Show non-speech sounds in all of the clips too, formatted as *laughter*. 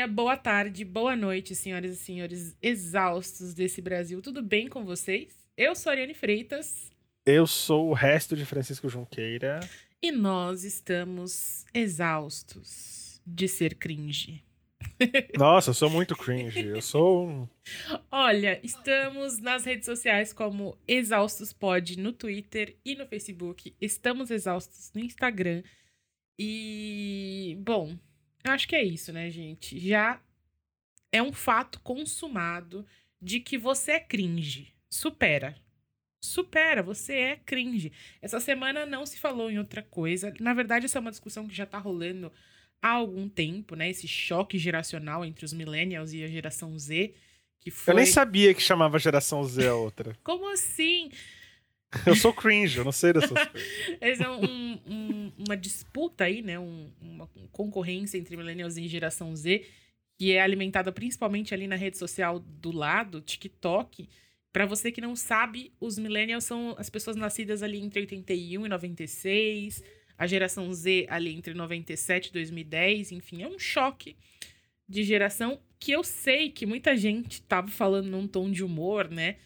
dia, boa tarde, boa noite, senhoras e senhores exaustos desse Brasil. Tudo bem com vocês? Eu sou a Ariane Freitas. Eu sou o resto de Francisco Junqueira. E nós estamos exaustos de ser cringe. *laughs* Nossa, eu sou muito cringe. Eu sou um. Olha, estamos nas redes sociais como Exaustos Pod no Twitter e no Facebook. Estamos exaustos no Instagram. E, bom, acho que é isso, né, gente? Já é um fato consumado de que você é cringe. Supera. Supera, você é cringe. Essa semana não se falou em outra coisa. Na verdade, essa é uma discussão que já tá rolando há algum tempo, né? Esse choque geracional entre os millennials e a geração Z. Que foi... Eu nem sabia que chamava geração Z a outra. Como assim? *laughs* Eu sou cringe, eu não sei dessas *laughs* coisas. Essa é um, um, uma disputa aí, né? Um, uma concorrência entre millennials e geração Z, que é alimentada principalmente ali na rede social do lado, TikTok. Para você que não sabe, os millennials são as pessoas nascidas ali entre 81 e 96, a geração Z ali entre 97 e 2010, enfim, é um choque de geração que eu sei que muita gente tava falando num tom de humor, né?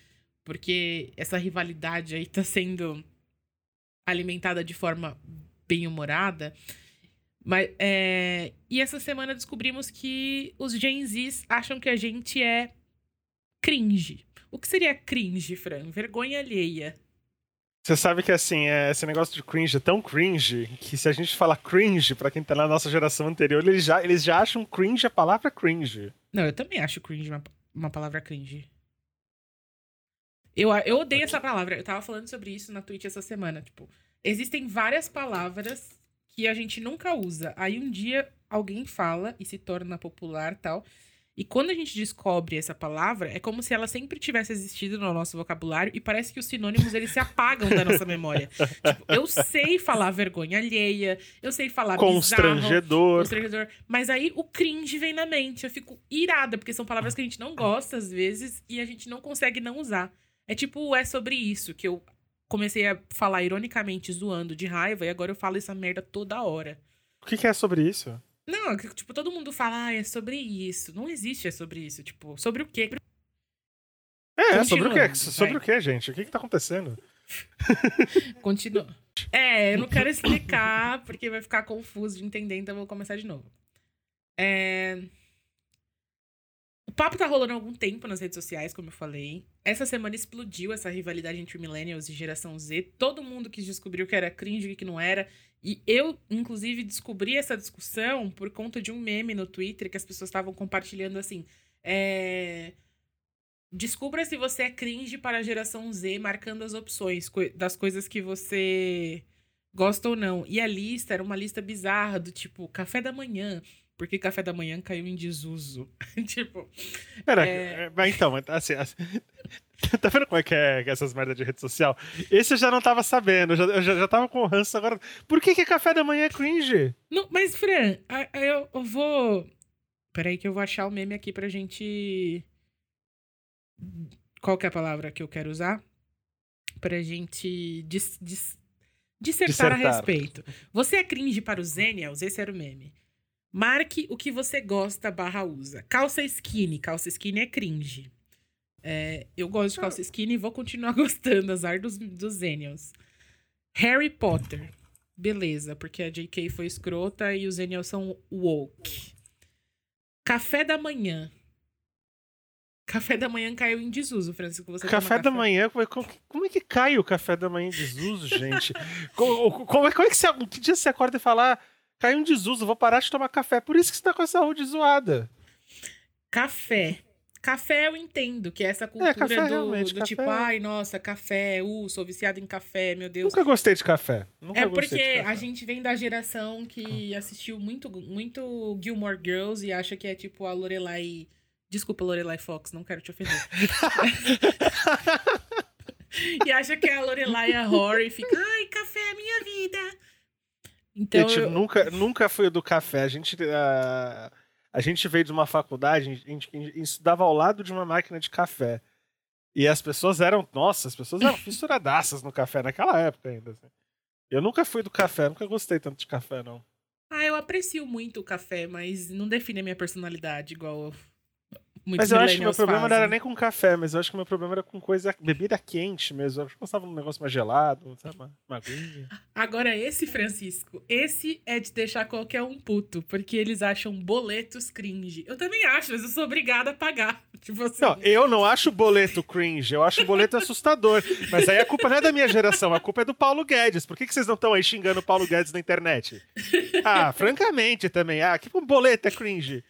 Porque essa rivalidade aí tá sendo alimentada de forma bem humorada. Mas, é... E essa semana descobrimos que os Gen Zs acham que a gente é cringe. O que seria cringe, Fran? Vergonha alheia. Você sabe que assim, é, esse negócio de cringe é tão cringe que se a gente falar cringe para quem tá na nossa geração anterior, eles já, eles já acham cringe a palavra cringe. Não, eu também acho cringe uma, uma palavra cringe. Eu, eu odeio essa palavra. Eu tava falando sobre isso na Twitch essa semana. Tipo, existem várias palavras que a gente nunca usa. Aí um dia alguém fala e se torna popular tal. E quando a gente descobre essa palavra, é como se ela sempre tivesse existido no nosso vocabulário e parece que os sinônimos eles se apagam da nossa memória. *laughs* Tipo, eu sei falar vergonha alheia, eu sei falar constrangedor. Bizarro, constrangedor, mas aí o cringe vem na mente. Eu fico irada porque são palavras que a gente não gosta às vezes e a gente não consegue não usar. É tipo, é sobre isso que eu comecei a falar ironicamente, zoando de raiva, e agora eu falo essa merda toda hora. O que, que é sobre isso? Não, é tipo, todo mundo fala, ah, é sobre isso. Não existe é sobre isso. Tipo, sobre o quê? É, sobre o quê? Sobre o quê, gente? O que, que tá acontecendo? *laughs* Continua. É, eu não quero explicar, porque vai ficar confuso de entender, então eu vou começar de novo. É. Papo tá rolando há algum tempo nas redes sociais, como eu falei. Essa semana explodiu essa rivalidade entre millennials e geração Z. Todo mundo quis descobrir o que era cringe e que não era. E eu, inclusive, descobri essa discussão por conta de um meme no Twitter que as pessoas estavam compartilhando assim. É... Descubra se você é cringe para a geração Z, marcando as opções das coisas que você gosta ou não. E a lista era uma lista bizarra, do tipo, café da manhã, porque café da manhã caiu em desuso. *laughs* tipo. Pera, é... mas então, assim, assim, *laughs* tá vendo como é que é essas merdas de rede social? Esse eu já não tava sabendo, eu já, eu já, já tava com o ranço agora. Por que, que café da manhã é cringe? Não, mas, Fran, eu, eu vou. Peraí, que eu vou achar o meme aqui pra gente. Qual que é a palavra que eu quero usar? Pra gente dis, dis, dissertar, dissertar a respeito. Você é cringe para os Zenials? Esse era o meme. Marque o que você gosta barra usa. Calça skinny. Calça skinny é cringe. É, eu gosto de calça skinny e vou continuar *laughs* gostando, azar dos, dos Zenials. Harry Potter. Beleza, porque a JK foi escrota e os Zenials são woke. Café da manhã. Café da manhã caiu em desuso, Francisco. Você café da café? manhã? Como é, como é, que cai o café da manhã em desuso, gente? *laughs* como, como, é, como é que você. Que dia você acorda e fala. Ah, caiu em desuso, vou parar de tomar café. Por isso que você tá com a saúde zoada. Café. Café eu entendo, que é essa é, cultura é, café, do, do tipo, ai, nossa, café, uh, sou viciado em café, meu Deus. Nunca gostei de café. Nunca é porque a gente vem da geração que assistiu muito, muito Gilmore Girls e acha que é tipo a Lorelai. Desculpa, Lorelai Fox, não quero te ofender. *laughs* *laughs* e acha que é a Lorelai a Rory e fica, ai, café é minha vida. Então, gente, eu... nunca, nunca foi do café. A gente, a, a gente veio de uma faculdade, a gente, a gente estudava ao lado de uma máquina de café. E as pessoas eram, nossa, as pessoas eram *laughs* fissuradaças no café naquela época ainda. Assim. Eu nunca fui do café, nunca gostei tanto de café, não. Ah, eu eu aprecio muito o café, mas não define a minha personalidade igual mas eu acho que meu problema fazem. não era nem com café, mas eu acho que meu problema era com coisa, bebida quente mesmo. Eu gostava de um negócio mais gelado, sabe? Uma, uma Agora, esse, Francisco, esse é de deixar qualquer um puto, porque eles acham boletos cringe. Eu também acho, mas eu sou obrigada a pagar. Tipo assim. Não, eu não acho boleto cringe, eu acho boleto assustador. Mas aí a culpa não é da minha geração, a culpa é do Paulo Guedes. Por que, que vocês não estão aí xingando o Paulo Guedes na internet? Ah, francamente também. Ah, que boleto é cringe?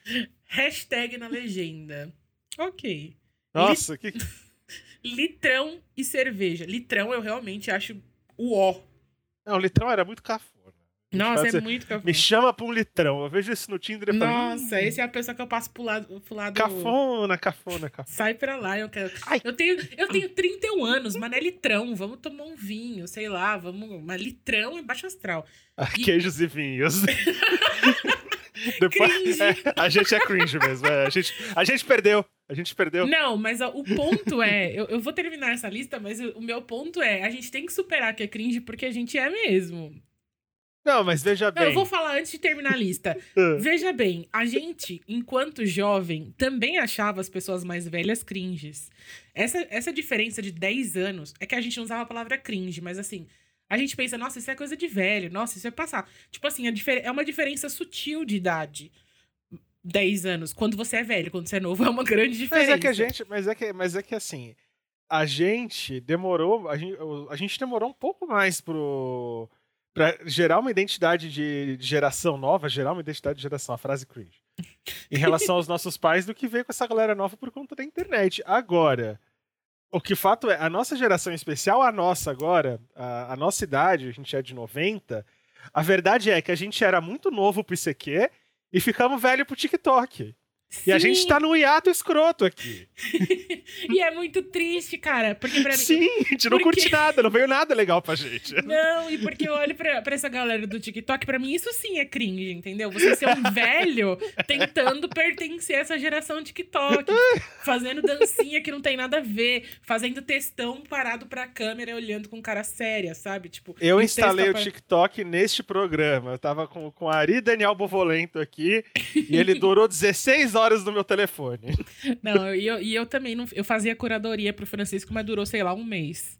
Hashtag na legenda. Ok. Nossa, que. *laughs* litrão e cerveja. Litrão eu realmente acho o ó. Não, litrão era muito cafona. Nossa, é muito cafona. Me chama pra um litrão. Eu vejo isso no Tinder e. Nossa, hum, esse é a pessoa que eu passo pro lado. Pro lado cafona, cafona, cafona. Sai pra lá, eu quero. Ai. Eu tenho, eu tenho 31 anos, mas não é litrão. Vamos tomar um vinho, sei lá. Vamos. Mas litrão é baixo astral. Ah, e... Queijos e vinhos. *laughs* *laughs* Depois, é, a gente é cringe mesmo. É, a, gente, a gente perdeu. A gente perdeu. Não, mas o ponto é. Eu, eu vou terminar essa lista, mas o, o meu ponto é: a gente tem que superar que é cringe porque a gente é mesmo. Não, mas veja bem. Não, eu vou falar antes de terminar a lista. *laughs* Ah. veja bem, a gente, enquanto jovem, também achava as pessoas mais velhas cringes. Essa, essa diferença de 10 anos é que a gente não usava a palavra cringe, mas assim, a gente pensa, nossa, isso é coisa de velho, nossa, isso é passar. Tipo assim, é uma diferença sutil de idade. 10 anos. Quando você é velho, quando você é novo, *laughs* é uma grande diferença. Mas é que a gente. Mas é que, mas é que assim. A gente demorou. A gente, a gente demorou um pouco mais pro. Pra gerar uma identidade de, de geração nova, gerar uma identidade de geração, a frase cringe. Em relação aos nossos pais, do que veio com essa galera nova por conta da internet. Agora, o que fato é, a nossa geração especial, a nossa agora, a, a, nossa idade, a gente é de 90, a verdade é que a gente era muito novo pro ICQ e ficamos velho pro TikTok. Sim. E a gente tá num hiato escroto aqui. *laughs* e é muito triste, cara. Porque pra mim. Sim, a gente não curte nada, não veio nada legal pra gente. Não, e porque eu olho pra, pra essa galera do TikTok, pra mim isso sim é cringe, entendeu? Você ser um velho tentando pertencer a essa geração TikTok, fazendo dancinha que não tem nada a ver, fazendo textão parado pra câmera olhando com cara séria, sabe? Tipo. Eu instalei o TikTok neste programa. Eu tava com, com a Ari Daniel Bovolento aqui e ele durou 16 horas horas no meu telefone. *laughs* Não, e eu, e eu também não, eu fazia curadoria pro Francisco, mas durou, sei lá, um mês.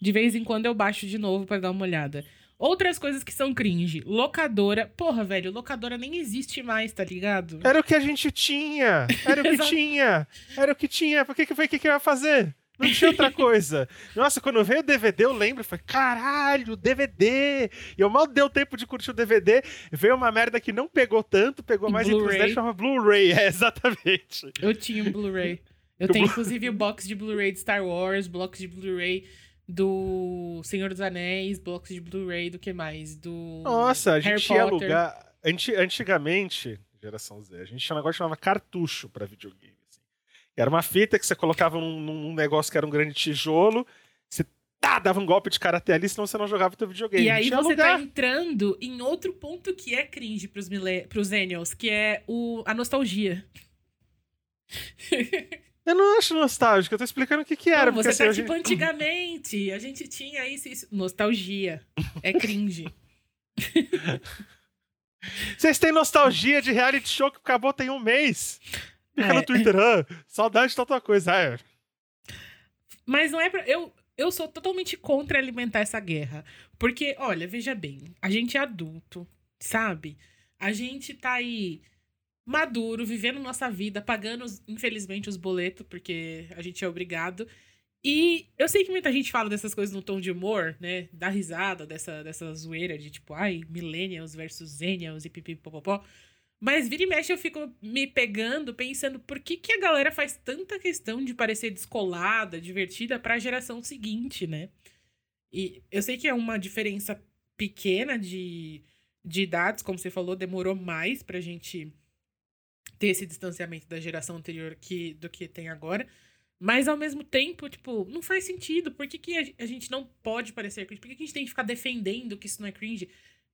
De vez em quando eu baixo de novo para dar uma olhada. Outras coisas que são cringe. Locadora. Porra, velho, locadora nem existe mais, tá ligado? Era o que a gente tinha. Era o que *laughs* tinha. Era o que tinha. Por que, que foi que, que ia fazer? Não tinha outra coisa. Nossa, quando veio o DVD, eu lembro, falei, caralho, DVD! E eu mal deu tempo de curtir o DVD, veio uma merda que não pegou tanto, pegou mais inclusive, chama Blu-ray, *laughs* é, exatamente. Eu tinha um Blu-ray. Eu tenho, inclusive, o box de Blu-ray de Star Wars, box de Blu-ray do Senhor dos Anéis, box de Blu-ray do que mais? Do Nossa, a gente ia alugar... Antigamente, geração Z, a gente tinha um negócio que chamava cartucho para videogame. Era uma fita que você colocava num, num negócio que era um grande tijolo, você tá, dava um golpe de karatê ali, senão você não jogava teu videogame. E aí você lugar. tá entrando em outro ponto que é cringe pros, mille... pros que é o... a nostalgia. *laughs* Eu não acho nostálgico, eu tô explicando o que que era. Não, você tá assim, tipo, gente... antigamente, a gente tinha isso, isso. Nostalgia. É cringe. *laughs* Vocês têm nostalgia de reality show que acabou tem um mês? Fica é. no Twitter, ah, saudade de tal coisa. Ah, é. Mas não é pra. Eu, eu sou totalmente contra alimentar essa guerra. Porque, olha, veja bem, a gente é adulto, sabe? A gente tá aí maduro, vivendo nossa vida, pagando, infelizmente, os boletos, porque a gente é obrigado. E eu sei que muita gente fala dessas coisas no tom de humor, né? Dá risada dessa, dessa zoeira de tipo, ai, millennials versus zennials e pipipopopó. Mas vira e mexe eu fico me pegando, pensando por que, que a galera faz tanta questão de parecer descolada, divertida para a geração seguinte, né? E eu sei que é uma diferença pequena de, de idades, como você falou, demorou mais pra gente ter esse distanciamento da geração anterior que, do que tem agora. Mas ao mesmo tempo, tipo, não faz sentido. Por que, que a, gente não pode parecer cringe? Por que, que a gente tem que ficar defendendo que isso não é cringe?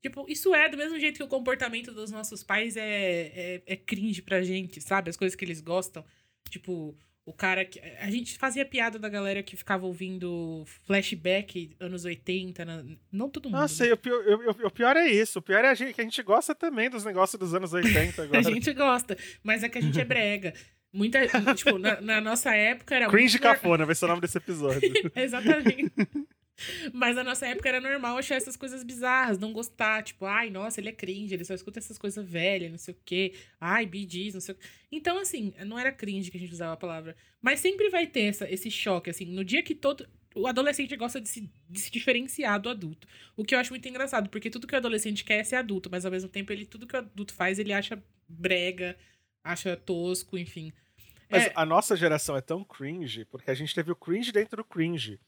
Tipo, isso é do mesmo jeito que o comportamento dos nossos pais é, é, é cringe pra gente, sabe? As coisas que eles gostam. Tipo, O cara que. A gente fazia piada da galera que ficava ouvindo flashback anos 80. Na, não todo mundo. Nossa, né? o, pior, o, o pior é isso. O pior é a gente, que a gente gosta também dos negócios dos anos 80 *laughs* agora. a gente gosta, mas é que a gente é brega. Muita. tipo, na, na, nossa época era. Cringe muito... cafona, vai ser o nome desse episódio. *laughs* Exatamente. Mas na nossa época era normal achar essas coisas bizarras, não gostar. Tipo, ai, nossa, ele é cringe, ele só escuta essas coisas velhas, não sei o quê. Ai, BDs, não sei o quê. Então, assim, não era cringe que a gente usava a palavra. Mas sempre vai ter essa, esse choque, assim. No dia que todo. O adolescente gosta de se, de se diferenciar do adulto. O que eu acho muito engraçado, porque tudo que o adolescente quer é ser adulto, mas ao mesmo tempo, ele tudo que o adulto faz, ele acha brega, acha tosco, enfim. Mas é... a nossa geração é tão cringe, porque a gente teve o cringe dentro do cringe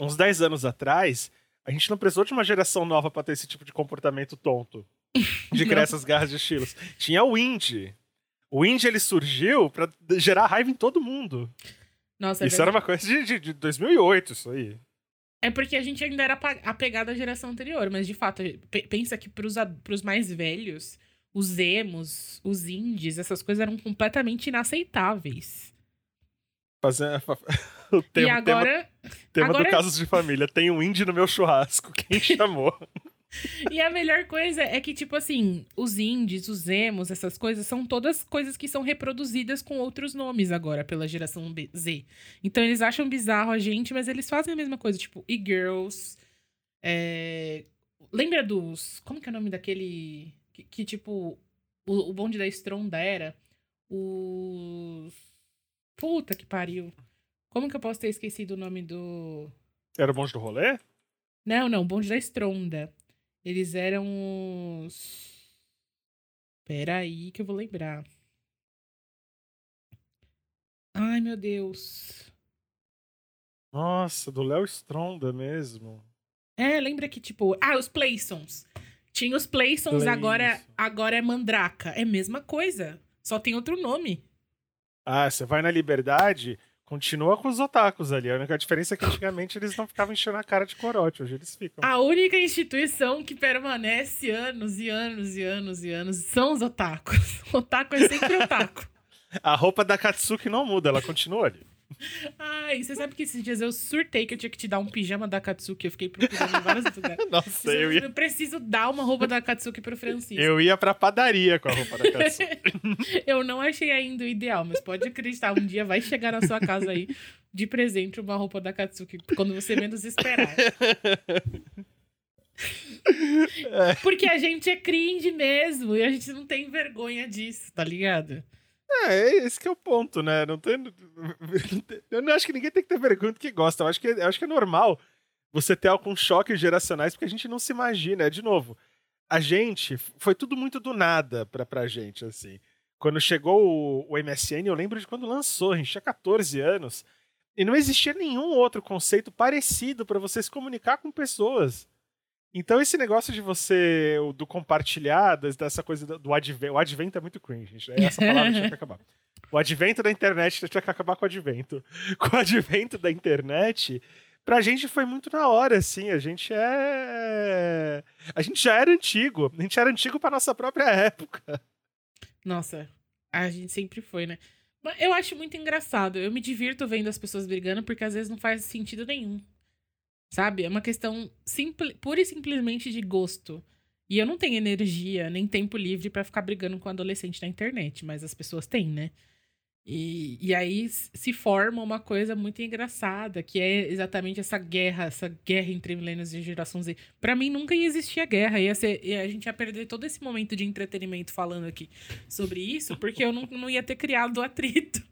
uns 10 anos atrás, a gente não precisou de uma geração nova para ter esse tipo de comportamento tonto. De criar essas garras de estilos. Tinha o indie. O indie ele surgiu para gerar raiva em todo mundo. Nossa, é isso é era uma coisa de, de, de 2008, isso aí. É porque a gente ainda era apegado à geração anterior, mas de fato, pensa que pros, pros mais velhos, os emos, os indies, essas coisas eram completamente inaceitáveis. Fazer, *laughs* o tema, e agora. Tema, tema agora... do Casos de Família. Tem um indie no meu churrasco. Quem *laughs* chamou? e a melhor coisa é que, tipo assim, os indies, os emos, essas coisas, são todas coisas que são reproduzidas com outros nomes agora pela geração Z. Então eles acham bizarro a gente, mas eles fazem a mesma coisa, tipo, e-girls. É... Lembra dos. Como que é o nome daquele. Que, que tipo, o, o bonde da Stronda era? Os. Puta que pariu. Como que eu posso ter esquecido o nome do. Era o bonde do rolê? Não, não, bonde da Estronda. Eles eram os. Pera aí que eu vou lembrar. Ai, meu Deus. Nossa, do Léo Stronda mesmo. É, lembra que, tipo. Ah, os Playsons. Tinha os Playsons, agora, agora é Mandraka. É a mesma coisa. Só tem outro nome. Ah, você vai na Liberdade, Continua com os otakus ali. A única diferença é que antigamente eles não ficavam enchendo a cara de corote, hoje eles ficam. A única instituição que permanece anos e anos e anos e anos são os otakus. O *laughs* otaku é sempre otaku. *laughs* a roupa da Katsuki não muda, ela continua ali. Ai, você sabe que esses dias eu surtei que eu tinha que te dar um pijama da Katsuki. Eu fiquei procurando em vários lugares. *laughs* Nossa, eu, ia... eu preciso dar uma roupa da Katsuki pro Francisco. Eu ia pra padaria com a roupa da Katsuki. *laughs* eu não achei ainda o ideal, mas pode acreditar, um dia vai chegar na sua casa aí de presente uma roupa da Katsuki, quando você menos esperar. *laughs* Porque a gente é cringe mesmo e a gente não tem vergonha disso, tá ligado? É, esse que é o ponto, né? Não tem, *laughs* eu não acho que ninguém tem que ter vergonha do que gosta. Eu acho que, eu acho que é normal você ter alguns choques geracionais, porque a gente não se imagina. É, de novo, a gente, foi tudo muito do nada pra, pra gente, assim. Quando chegou o, o MSN, eu lembro de quando lançou, a gente tinha 14 anos, e não existia nenhum outro conceito parecido para você se comunicar com pessoas. Então, esse negócio de você, do compartilhar, dessa coisa do advento. O advento é muito cringe, gente. Essa *laughs* palavra tinha que acabar. O advento da internet tinha que acabar com o advento. *laughs* Com o advento da internet, pra gente foi muito na hora, assim. A gente é. A gente já era antigo. A gente era antigo pra nossa própria época. Nossa, a gente sempre foi, né? Eu acho muito engraçado. Eu me divirto vendo as pessoas brigando porque às vezes não faz sentido nenhum. Sabe? É uma questão simples, pura e simplesmente de gosto. E eu não tenho energia nem tempo livre para ficar brigando com adolescente na internet, mas as pessoas têm, né? E, e aí se forma uma coisa muito engraçada, que é exatamente essa guerra, essa guerra entre milênios e geração Z. Pra mim nunca ia existir a guerra, ia ser, a gente ia perder todo esse momento de entretenimento falando aqui sobre isso, porque eu não, não ia ter criado o atrito. *laughs*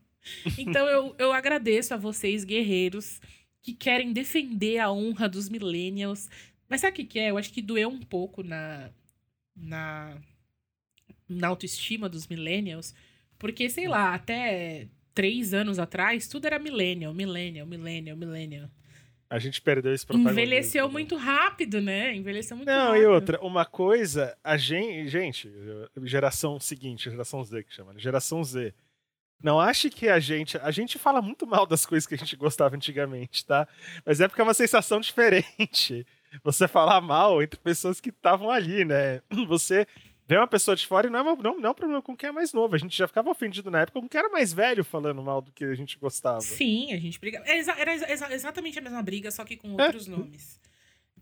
Então eu, eu agradeço a vocês, guerreiros, que querem defender a honra dos millennials. Mas sabe o que, é? Eu acho que doeu um pouco na, na, na autoestima dos millennials. Porque, sei lá, até três anos atrás, tudo era millennial, millennial, millennial, millennial. A gente perdeu esse protagonismo. Envelheceu né? muito rápido, né? Envelheceu muito Não, rápido. e outra, uma coisa, a gente, gente, geração seguinte, geração Z que chama, né? geração Z não ache que a gente. A gente fala muito mal das coisas que a gente gostava antigamente, tá? Mas é porque é uma sensação diferente. *laughs* Você falar mal entre pessoas que estavam ali, né? *clears throat* Você Vem uma pessoa de fora e não é, uma, não, não é um problema com quem é mais novo. A gente já ficava ofendido na época com quem era mais velho falando mal do que a gente gostava. Sim, a gente brigava. Era, era exa exatamente a mesma briga, só que com é. outros é. nomes.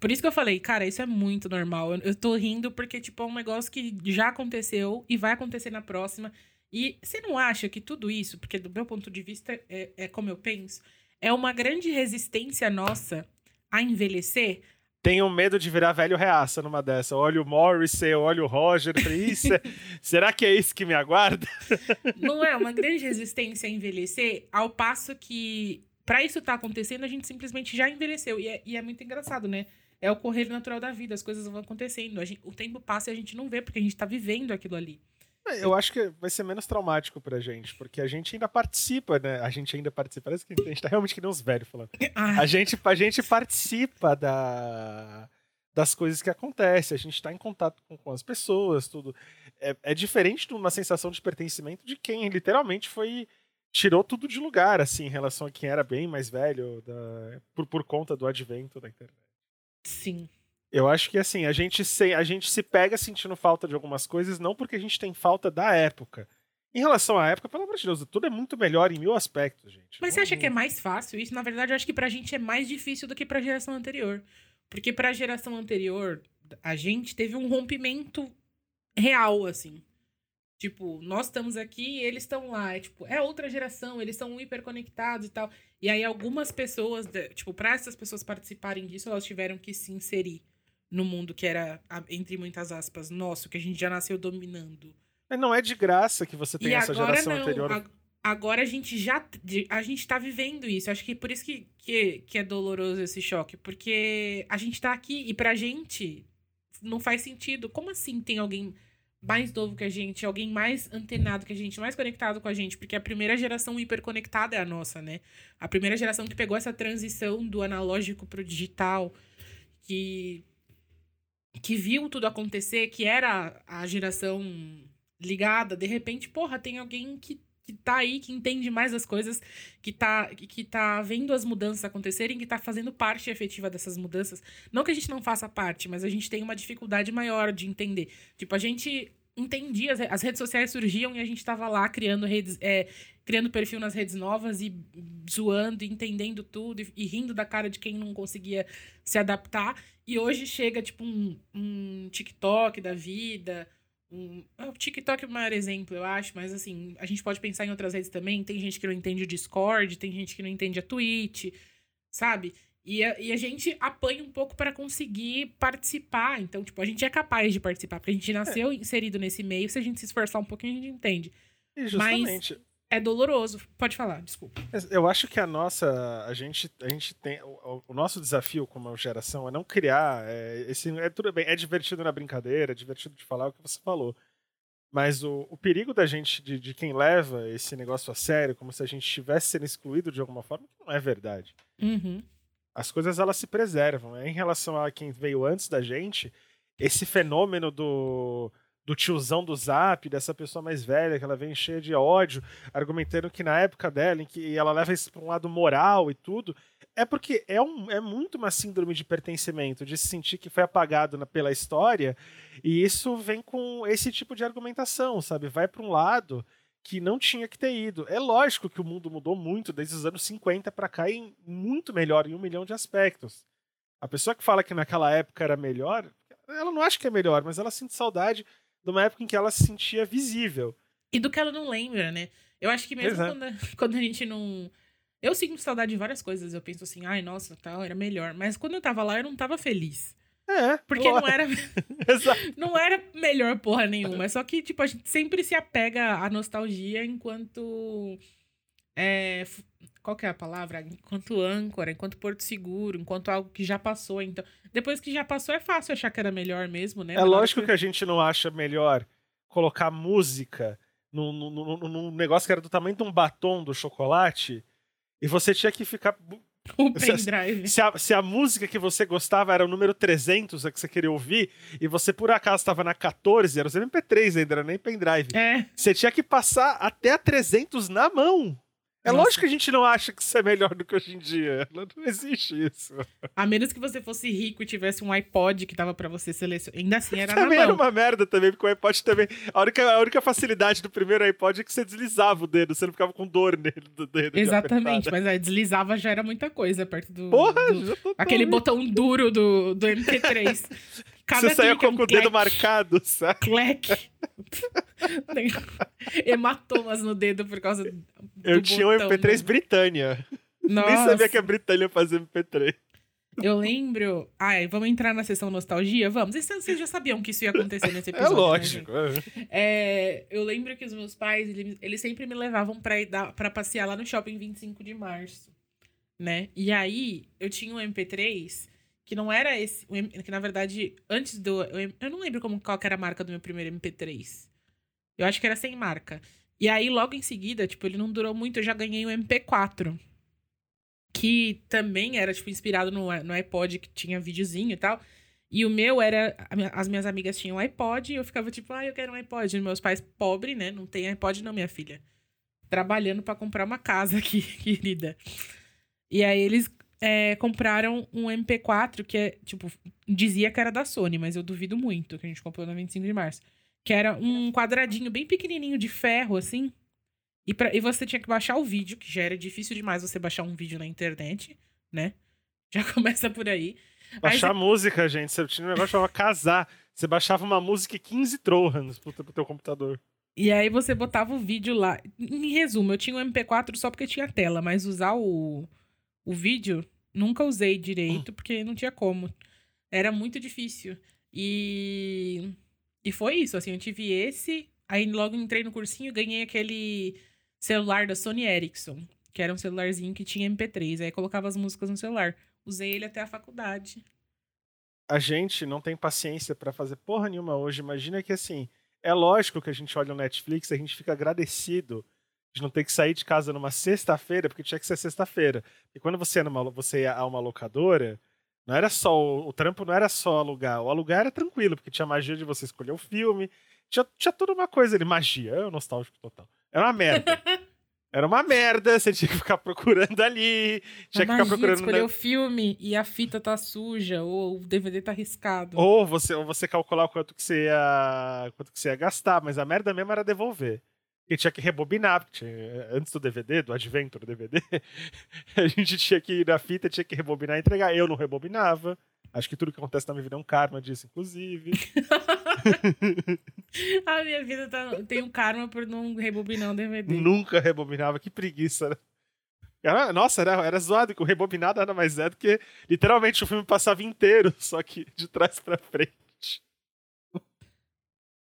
Por isso que eu falei, cara, isso é muito normal. Eu, eu tô rindo porque, tipo, é um negócio que já aconteceu e vai acontecer na próxima. E você não acha que tudo isso, porque do meu ponto de vista é, é como eu penso, é uma grande resistência nossa a envelhecer? Tenho medo de virar velho reaça numa dessa. Olha o Morrissey, olha o Roger. Isso, *laughs* será que é isso que me aguarda? Não é uma grande *laughs* resistência a envelhecer, ao passo que, para isso estar tá acontecendo, a gente simplesmente já envelheceu. E é, e é muito engraçado, né? É o correr natural da vida, as coisas vão acontecendo. Gente, o tempo passa e a gente não vê, porque a gente tá vivendo aquilo ali. É, eu acho que vai ser menos traumático pra gente, porque a gente ainda participa, né? A gente ainda participa. Parece que a gente tá realmente que nem uns velhos falando. *laughs* Ah. A gente, a gente participa da, das coisas que acontecem, a gente tá em contato com, com as pessoas, tudo. É, é, diferente de uma sensação de pertencimento de quem literalmente foi. tirou tudo de lugar, assim, em relação a quem era bem mais velho, da, por, por conta do advento da internet. Sim. Eu acho que assim, a gente, se, a gente se pega sentindo falta de algumas coisas, não porque a gente tem falta da época. Em relação à época, pelo amor de Deus, tudo é muito melhor em mil aspectos, gente. Mas você acha que é mais fácil isso? Na verdade, eu acho que pra gente é mais difícil do que pra geração anterior. Porque pra geração anterior, a gente teve um rompimento real, assim. Tipo, nós estamos aqui e eles estão lá. É, tipo, é outra geração, eles são hiperconectados e tal. E aí, algumas pessoas, tipo, pra essas pessoas participarem disso, elas tiveram que se inserir no mundo que era, entre muitas aspas, nosso, que a gente já nasceu dominando. Mas não é de graça que você tem e essa geração não, anterior. agora a gente já. A gente tá vivendo isso. Acho que por isso que, que, que é doloroso esse choque. Porque a gente tá aqui e pra gente não faz sentido. Como assim tem alguém mais novo que a gente, alguém mais antenado que a gente, mais conectado com a gente, porque a primeira geração hiperconectada é a nossa, né? A primeira geração que pegou essa transição do analógico pro digital, que que viu tudo acontecer, que era a geração ligada, de repente, porra, tem alguém que, que tá aí, que entende mais as coisas, que tá, que tá vendo as mudanças acontecerem, que tá fazendo parte efetiva dessas mudanças. Não que a gente não faça parte, mas a gente tem uma dificuldade maior de entender. Tipo, a gente entendia, as redes sociais surgiam e a gente tava lá criando redes, é, criando perfil nas redes novas e zoando, entendendo tudo e, e, rindo da cara de quem não conseguia se adaptar. E hoje chega, tipo, um, um TikTok da vida. Um, ah, o TikTok é o maior exemplo, eu acho, mas assim, a gente pode pensar em outras redes também. Tem gente que não entende o Discord, tem gente que não entende a Twitch, sabe? E a, e a gente apanha um pouco para conseguir participar. Então, tipo, a gente é capaz de participar, porque a gente nasceu é. inserido nesse meio. Se a gente se esforçar um pouquinho, a gente entende. E justamente. Mas é doloroso. Pode falar, desculpa. Eu acho que a nossa. A gente, a gente tem. O, o nosso desafio como geração é não criar. É, esse, é tudo bem, é divertido na brincadeira, é divertido de falar o que você falou. Mas o, o perigo da gente, de, de quem leva esse negócio a sério, como se a gente estivesse sendo excluído de alguma forma, não é verdade. Uhum as coisas elas se preservam. Né? Em relação a quem veio antes da gente, esse fenômeno do, do tiozão do zap, dessa pessoa mais velha, que ela vem cheia de ódio, argumentando que na época dela, em que ela leva isso para um lado moral e tudo, é porque é, um, é muito uma síndrome de pertencimento, de se sentir que foi apagado na, pela história, e isso vem com esse tipo de argumentação, sabe? Vai para um lado que não tinha que ter ido. É lógico que o mundo mudou muito desde os anos 50 para cá e muito melhor em um milhão de aspectos. A pessoa que fala que naquela época era melhor, ela não acha que é melhor, mas ela sente saudade de uma época em que ela se sentia visível. E do que ela não lembra, né? Eu acho que mesmo é. quando, *laughs* quando a gente não. Eu sinto saudade de várias coisas. Eu penso assim, ai, nossa, tal, era melhor. Mas quando eu tava lá, eu não tava feliz. É. Porque não era. *laughs* não era melhor porra nenhuma. É só que, tipo, a gente sempre se apega à nostalgia enquanto. É, qual que é a palavra? Enquanto âncora, enquanto porto seguro, enquanto algo que já passou. Então, depois que já passou, é fácil achar que era melhor mesmo, né? É lógico que... que a gente não acha melhor colocar música num, num, num negócio que era do tamanho de um batom do chocolate e você tinha que ficar *laughs* O *laughs* pendrive. Se, se, a, se a música que você gostava era o número 300, a que você queria ouvir, e você por acaso estava na 14, era o MP3 ainda, era nem pendrive. É. Você tinha que passar até a 300 na mão. É Nossa. lógico que a gente não acha que isso é melhor do que hoje em dia. Não, existe isso. A menos que você fosse rico e tivesse um iPod que dava para você selecionar. Ainda assim era Também era uma merda também, porque o iPod também. A única, a única facilidade do primeiro iPod é que você deslizava o dedo, você não ficava com dor nele do dedo. Exatamente, mas aí deslizava já era muita coisa perto do. Porra, do, aquele botão duro do, do MP3. *laughs* Cada Você saia com, o dedo marcado, sabe? Clec. Hematomas no dedo por causa do Eu tinha botão, um MP3 né? Britânia. Nossa. Nem sabia que a Britânia fazia MP3. Eu lembro. Ai, vamos entrar na sessão nostalgia? Vamos. Vocês já sabiam que isso ia acontecer nesse *laughs* é episódio. É lógico. Né, é, eu lembro que os meus pais, eles, eles sempre me levavam pra, ir dar, pra passear lá no shopping 25 de março. Né? E aí, eu tinha um MP3 que não era esse, que na verdade, antes do, eu não lembro como qual era a marca do meu primeiro MP3. Eu acho que era sem marca. E aí logo em seguida, tipo, ele não durou muito, eu já ganhei o um MP4. Que também era tipo inspirado no, no iPod que tinha videozinho e tal. E o meu era. As minhas amigas tinham iPod e eu ficava tipo, ah, eu quero um iPod. E meus pais, pobre, né? Não tem iPod, não, minha filha. Trabalhando para comprar uma casa aqui, *laughs* querida. E aí eles é, compraram um MP4 que é, tipo, dizia que era da Sony, mas eu duvido muito que a gente comprou na 25 de março. Que era um quadradinho bem pequenininho de ferro, assim. E, pra, e você tinha que baixar o vídeo, que já era difícil demais você baixar um vídeo na internet, né? *laughs* Já começa por aí. Baixar aí, música, gente. Você tinha um negócio chamava casar. Você baixava uma música e 15 trojans pro, pro teu computador. E aí você botava o vídeo lá. Em resumo, eu tinha um MP4 só porque tinha tela, mas usar o, o vídeo, nunca usei direito, porque não tinha como. Era muito difícil. E. E foi isso, assim, eu tive esse, aí logo entrei no cursinho e ganhei aquele celular da Sony Ericsson, que era um celularzinho que tinha MP3, aí colocava as músicas no celular. Usei ele até a faculdade. A gente não tem paciência para fazer porra nenhuma hoje. Imagina que assim, é lógico que a gente olha o Netflix, a gente fica agradecido de não ter que sair de casa numa sexta-feira, porque tinha que ser sexta-feira. E quando você ia, numa, você ia a uma locadora, não era só. O, o, trampo não era só alugar. O alugar era tranquilo, porque tinha magia de você escolher o filme. Tinha, tinha toda uma coisa ali. Magia, é nostálgico total. Era uma merda. *laughs* Era uma merda, você tinha que ficar procurando ali. Tinha a que ficar procurando. escolher o filme e a fita tá suja, ou o DVD tá riscado. Ou você, ou você calcular quanto que você ia. quanto que você ia gastar, mas a merda mesmo era devolver e tinha que rebobinar, tinha, antes do DVD, do Adventure DVD, *laughs* a gente tinha que ir na fita, tinha que rebobinar e entregar. Eu não rebobinava. Acho que tudo que acontece na minha vida é um karma disso, inclusive. *laughs* a minha vida tá, tem um karma por não rebobinar um DVD. Nunca rebobinava, que preguiça. Né? Era, nossa, era, era zoado, que o rebobinado nada mais é do que literalmente o filme passava inteiro, *laughs* só que de trás para frente.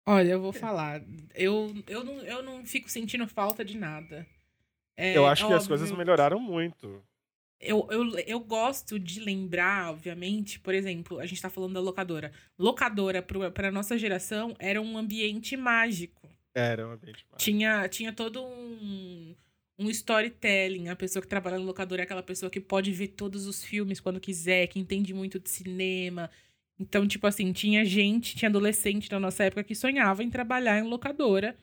Olha, eu vou falar. Eu, eu, não, eu não fico sentindo falta de nada. É, eu acho que as coisas melhoraram muito. Eu, eu, eu gosto de lembrar, obviamente, por exemplo, a gente tá falando da locadora. Locadora, pro, pra nossa geração, era um ambiente mágico. Era um ambiente mágico. Tinha, tinha todo um, um storytelling. A pessoa que trabalha no locadora é aquela pessoa que pode ver todos os filmes quando quiser, que entende muito de cinema, então, tipo assim, tinha gente, tinha adolescente na nossa época que sonhava em trabalhar em locadora,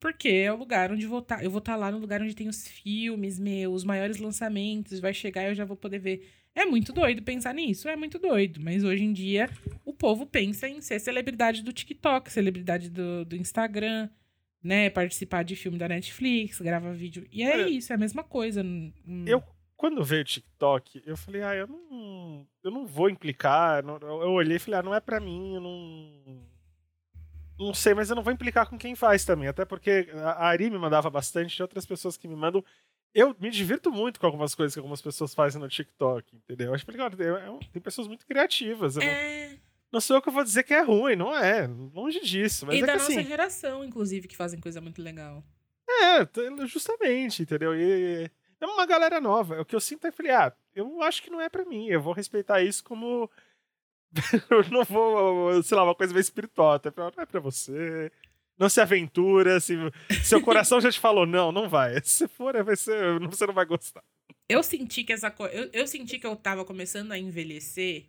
porque é o lugar onde vou. Tá, eu vou estar tá lá no lugar onde tem os filmes, meus, os maiores lançamentos, vai chegar e eu já vou poder ver. É muito doido pensar nisso, é muito doido. Mas hoje em dia, o povo pensa em ser celebridade do TikTok, celebridade do, do Instagram, né? Participar de filme da Netflix, grava vídeo. E é, é isso, é a mesma coisa. Eu quando veio o TikTok, eu falei, ah, eu não, eu não vou implicar. eu olhei e falei, ah, não é pra mim, eu não. Não sei, mas eu não vou implicar com quem faz também. Até porque a Ari me mandava bastante, e outras pessoas que me mandam. Eu me divirto muito com algumas coisas que algumas pessoas fazem no TikTok, entendeu? Eu acho que legal, tem pessoas muito criativas. É... Não, não sou eu que vou dizer que é ruim, não é. Longe disso. Mas e é da que, nossa assim, geração, inclusive, que fazem coisa muito legal. É, justamente, entendeu? E, é uma galera nova. O que eu sinto é, falei, ah, eu acho que não é para mim. Eu vou respeitar isso como. *laughs* eu não vou, sei lá, uma coisa meio espiritual. Até pra, não é pra você. Não se aventura. Se, seu coração já te falou, não, não vai. *laughs* Se for, vai ser, você não vai gostar. Eu senti que essa coisa. Eu, eu senti que eu tava começando a envelhecer,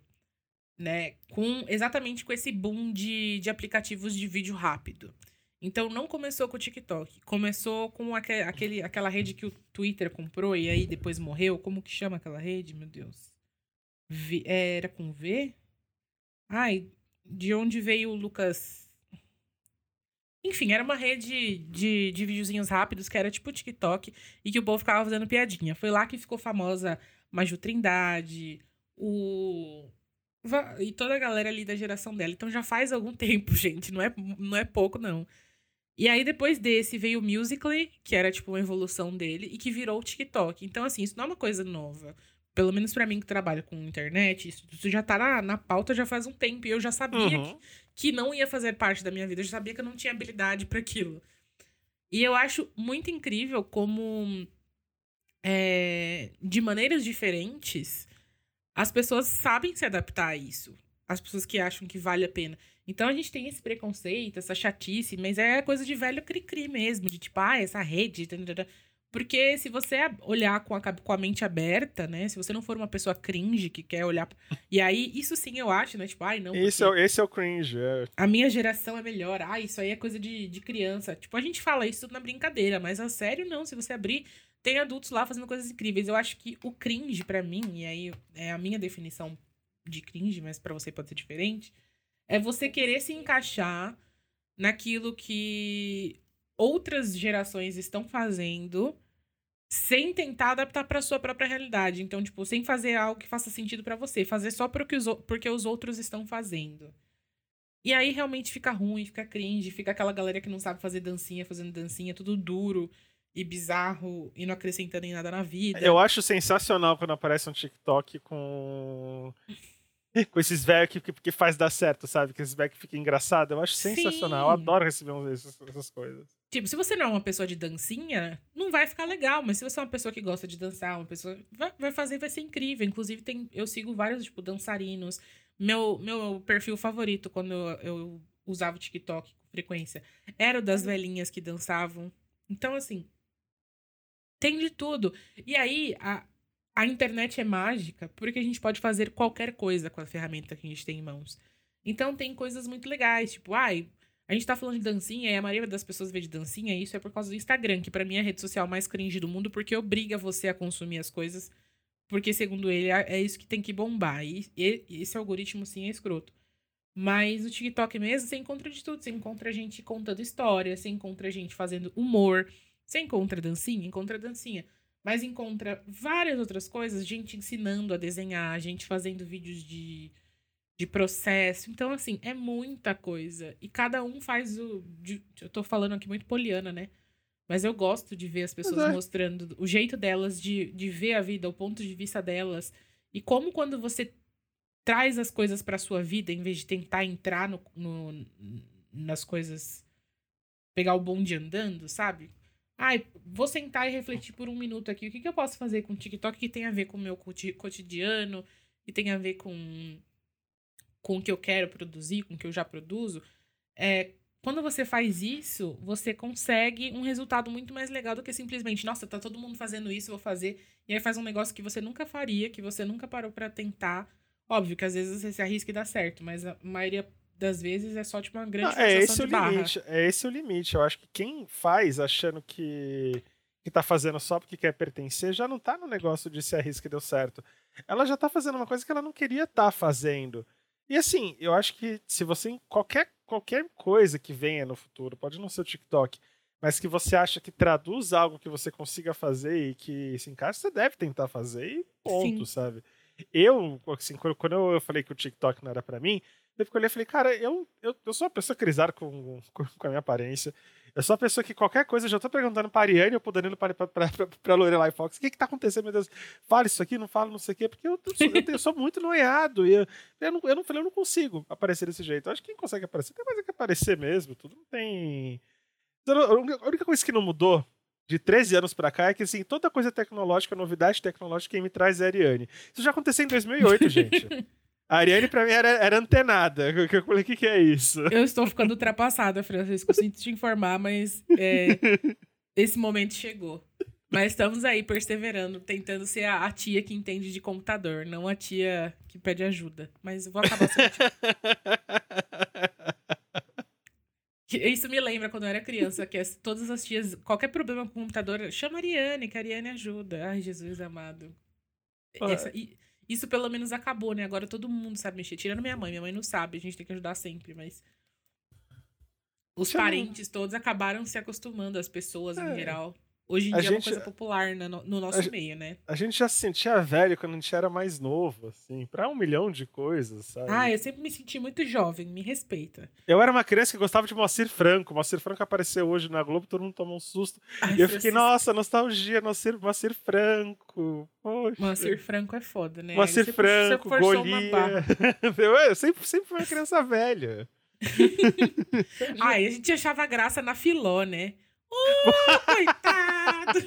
né? Com exatamente com esse boom de, de aplicativos de vídeo rápido. Então não começou com o TikTok. Começou com aquele, aquela rede que o Twitter comprou e aí depois morreu. Como que chama aquela rede, meu Deus? V, é, era com V? Ai, de onde veio o Lucas. Enfim, era uma rede de, de videozinhos rápidos que era tipo TikTok e que o povo ficava fazendo piadinha. Foi lá que ficou famosa Maju Trindade, o e toda a galera ali da geração dela. Então já faz algum *laughs* tempo, gente. Não é, não é pouco, não. E aí, depois desse, veio o Musical.ly, que era, tipo, uma evolução dele, e que virou o TikTok. Então, assim, isso não é uma coisa nova. Pelo menos para mim que trabalho com internet, isso, isso já tá na, na pauta já faz um tempo. E eu já sabia uhum. que, que não ia fazer parte da minha vida. Eu já sabia que eu não tinha habilidade para aquilo. E eu acho muito incrível como, é, de maneiras diferentes, as pessoas sabem se adaptar a isso. As pessoas que acham que vale a pena. Então a gente tem esse preconceito, essa chatice, mas é coisa de velho cri-cri mesmo, de tipo, ah, essa rede. Porque se você olhar com a, com a mente aberta, né? Se você não for uma pessoa cringe que quer olhar. E aí, isso sim eu acho, né? Tipo, ai, não. Esse, é, esse é o cringe. É. A minha geração é melhor. Ah, isso aí é coisa de, de criança. Tipo, a gente fala isso na brincadeira, mas a sério não. Se você abrir, tem adultos lá fazendo coisas incríveis. Eu acho que o cringe, para mim, e aí é a minha definição de cringe, mas para você pode ser diferente é você querer se encaixar naquilo que outras gerações estão fazendo sem tentar adaptar para sua própria realidade. Então, tipo, sem fazer algo que faça sentido para você, fazer só porque os, porque os outros estão fazendo. E aí realmente fica ruim, fica cringe, fica aquela galera que não sabe fazer dancinha, fazendo dancinha, tudo duro e bizarro e não acrescentando em nada na vida. Eu acho sensacional quando aparece um TikTok com *laughs* com esses velhos que, que, que, faz dar certo, sabe? Que esses velhos que ficam engraçados. Eu acho sensacional. Sim. Eu adoro receber essas, essas coisas. Tipo, se você não é uma pessoa de dancinha, não vai ficar legal. Mas se você é uma pessoa que gosta de dançar, uma pessoa. Vai, vai fazer, vai ser incrível. Inclusive, tem, eu sigo vários, tipo, dançarinos. Meu, meu perfil favorito quando eu, eu usava o TikTok com frequência era o das velhinhas que dançavam. Então, assim. Tem de tudo. E aí, a, a internet é mágica porque a gente pode fazer qualquer coisa com a ferramenta que a gente tem em mãos. Então tem coisas muito legais, tipo, ai, a gente tá falando de dancinha e a maioria das pessoas vê de dancinha, e isso é por causa do Instagram, que para mim é a rede social mais cringe do mundo, porque obriga você a consumir as coisas, porque segundo ele é, é isso que tem que bombar. E, e esse algoritmo sim é escroto. Mas o TikTok mesmo, você encontra de tudo. Você encontra gente contando história, você encontra gente fazendo humor, você encontra dancinha, encontra dancinha mas encontra várias outras coisas, gente ensinando a desenhar, gente fazendo vídeos de, de processo. Então, assim, é muita coisa. E cada um faz o. De, eu tô falando aqui muito poliana, né? Mas eu gosto de ver as pessoas é. mostrando o jeito delas de, de ver a vida, o ponto de vista delas. E como quando você traz as coisas para sua vida, em vez de tentar entrar no, no, nas coisas, pegar o bonde andando, sabe? Ai, vou sentar e refletir por um minuto aqui. O que, que eu posso fazer com o TikTok que tem a ver com o meu cotidiano, que tem a ver com, com o que eu quero produzir, com o que eu já produzo? É, quando você faz isso, você consegue um resultado muito mais legal do que simplesmente, nossa, tá todo mundo fazendo isso, vou fazer. E aí faz um negócio que você nunca faria, que você nunca parou para tentar. Óbvio que às vezes você se arrisca e dá certo, mas a maioria das vezes é só tipo uma grande Não, é esse o barra. limite. É esse o limite. Eu acho que quem faz achando que que tá fazendo só porque quer pertencer já não tá no negócio de se arrisca e deu certo. Ela já tá fazendo uma coisa que ela não queria estar tá fazendo. E assim, eu acho que se você qualquer qualquer coisa que venha no futuro, pode não ser o TikTok, mas que você acha que traduz algo que você consiga fazer e que se encaixa, você deve tentar fazer e ponto, Sim. sabe? Eu, assim, quando eu falei que o TikTok não era para mim, eu olhei e falei, cara, eu, eu, eu sou uma pessoa crisada com, com, com, a minha aparência. Eu sou uma pessoa que qualquer coisa, eu já tô perguntando pra Ariane ou pro Danilo pra, pra, pra, pra Lorelai Fox, o que que tá acontecendo, meu Deus? Fala isso aqui, não fala não sei o quê, porque eu, eu, sou, eu, eu sou muito noiado e eu, eu, não, eu, não, eu não consigo aparecer desse jeito. Eu acho que quem consegue aparecer tem mais que aparecer mesmo, tudo não tem... A única coisa que não mudou de 13 anos para cá é que, assim, toda coisa tecnológica, novidade tecnológica, quem me traz é a Ariane. Isso já aconteceu em 2008, gente. *laughs* A Ariane, pra mim, era, era antenada. Eu falei, o que, que é isso? Eu estou ficando ultrapassada, Francisco. Sinto te informar, mas é, esse momento chegou. Mas estamos aí, perseverando, tentando ser a, a, tia que entende de computador, não a tia que pede ajuda. Mas vou acabar sendo Isso me lembra quando eu era criança, que as, todas as tias, qualquer problema com o computador, chama a Ariane, que a Ariane ajuda. Ai, Jesus amado. Essa, isso pelo menos acabou, né? Agora todo mundo sabe mexer. Tirando minha mãe. Minha mãe não sabe, a gente tem que ajudar sempre, mas. Os parentes todos acabaram se acostumando, as pessoas é. em geral. Hoje em a dia gente, é uma coisa popular no, no nosso a, meio, né? A gente já se sentia velho quando a gente era mais novo, assim, pra um milhão de coisas, sabe? Ah, eu sempre me senti muito jovem, me respeita. Eu era uma criança que gostava de Moacir Franco. Moacir Franco apareceu hoje na Globo, todo mundo tomou um susto. Ai, e eu fiquei, nossa, nostalgia, Moacir, Moacir Franco. Poxa. Moacir Franco é foda, né? Moacir Franco, Golia. *laughs* eu sempre, sempre fui uma criança velha. *laughs* ah, a gente achava graça na Filó, né? Oh, coitado!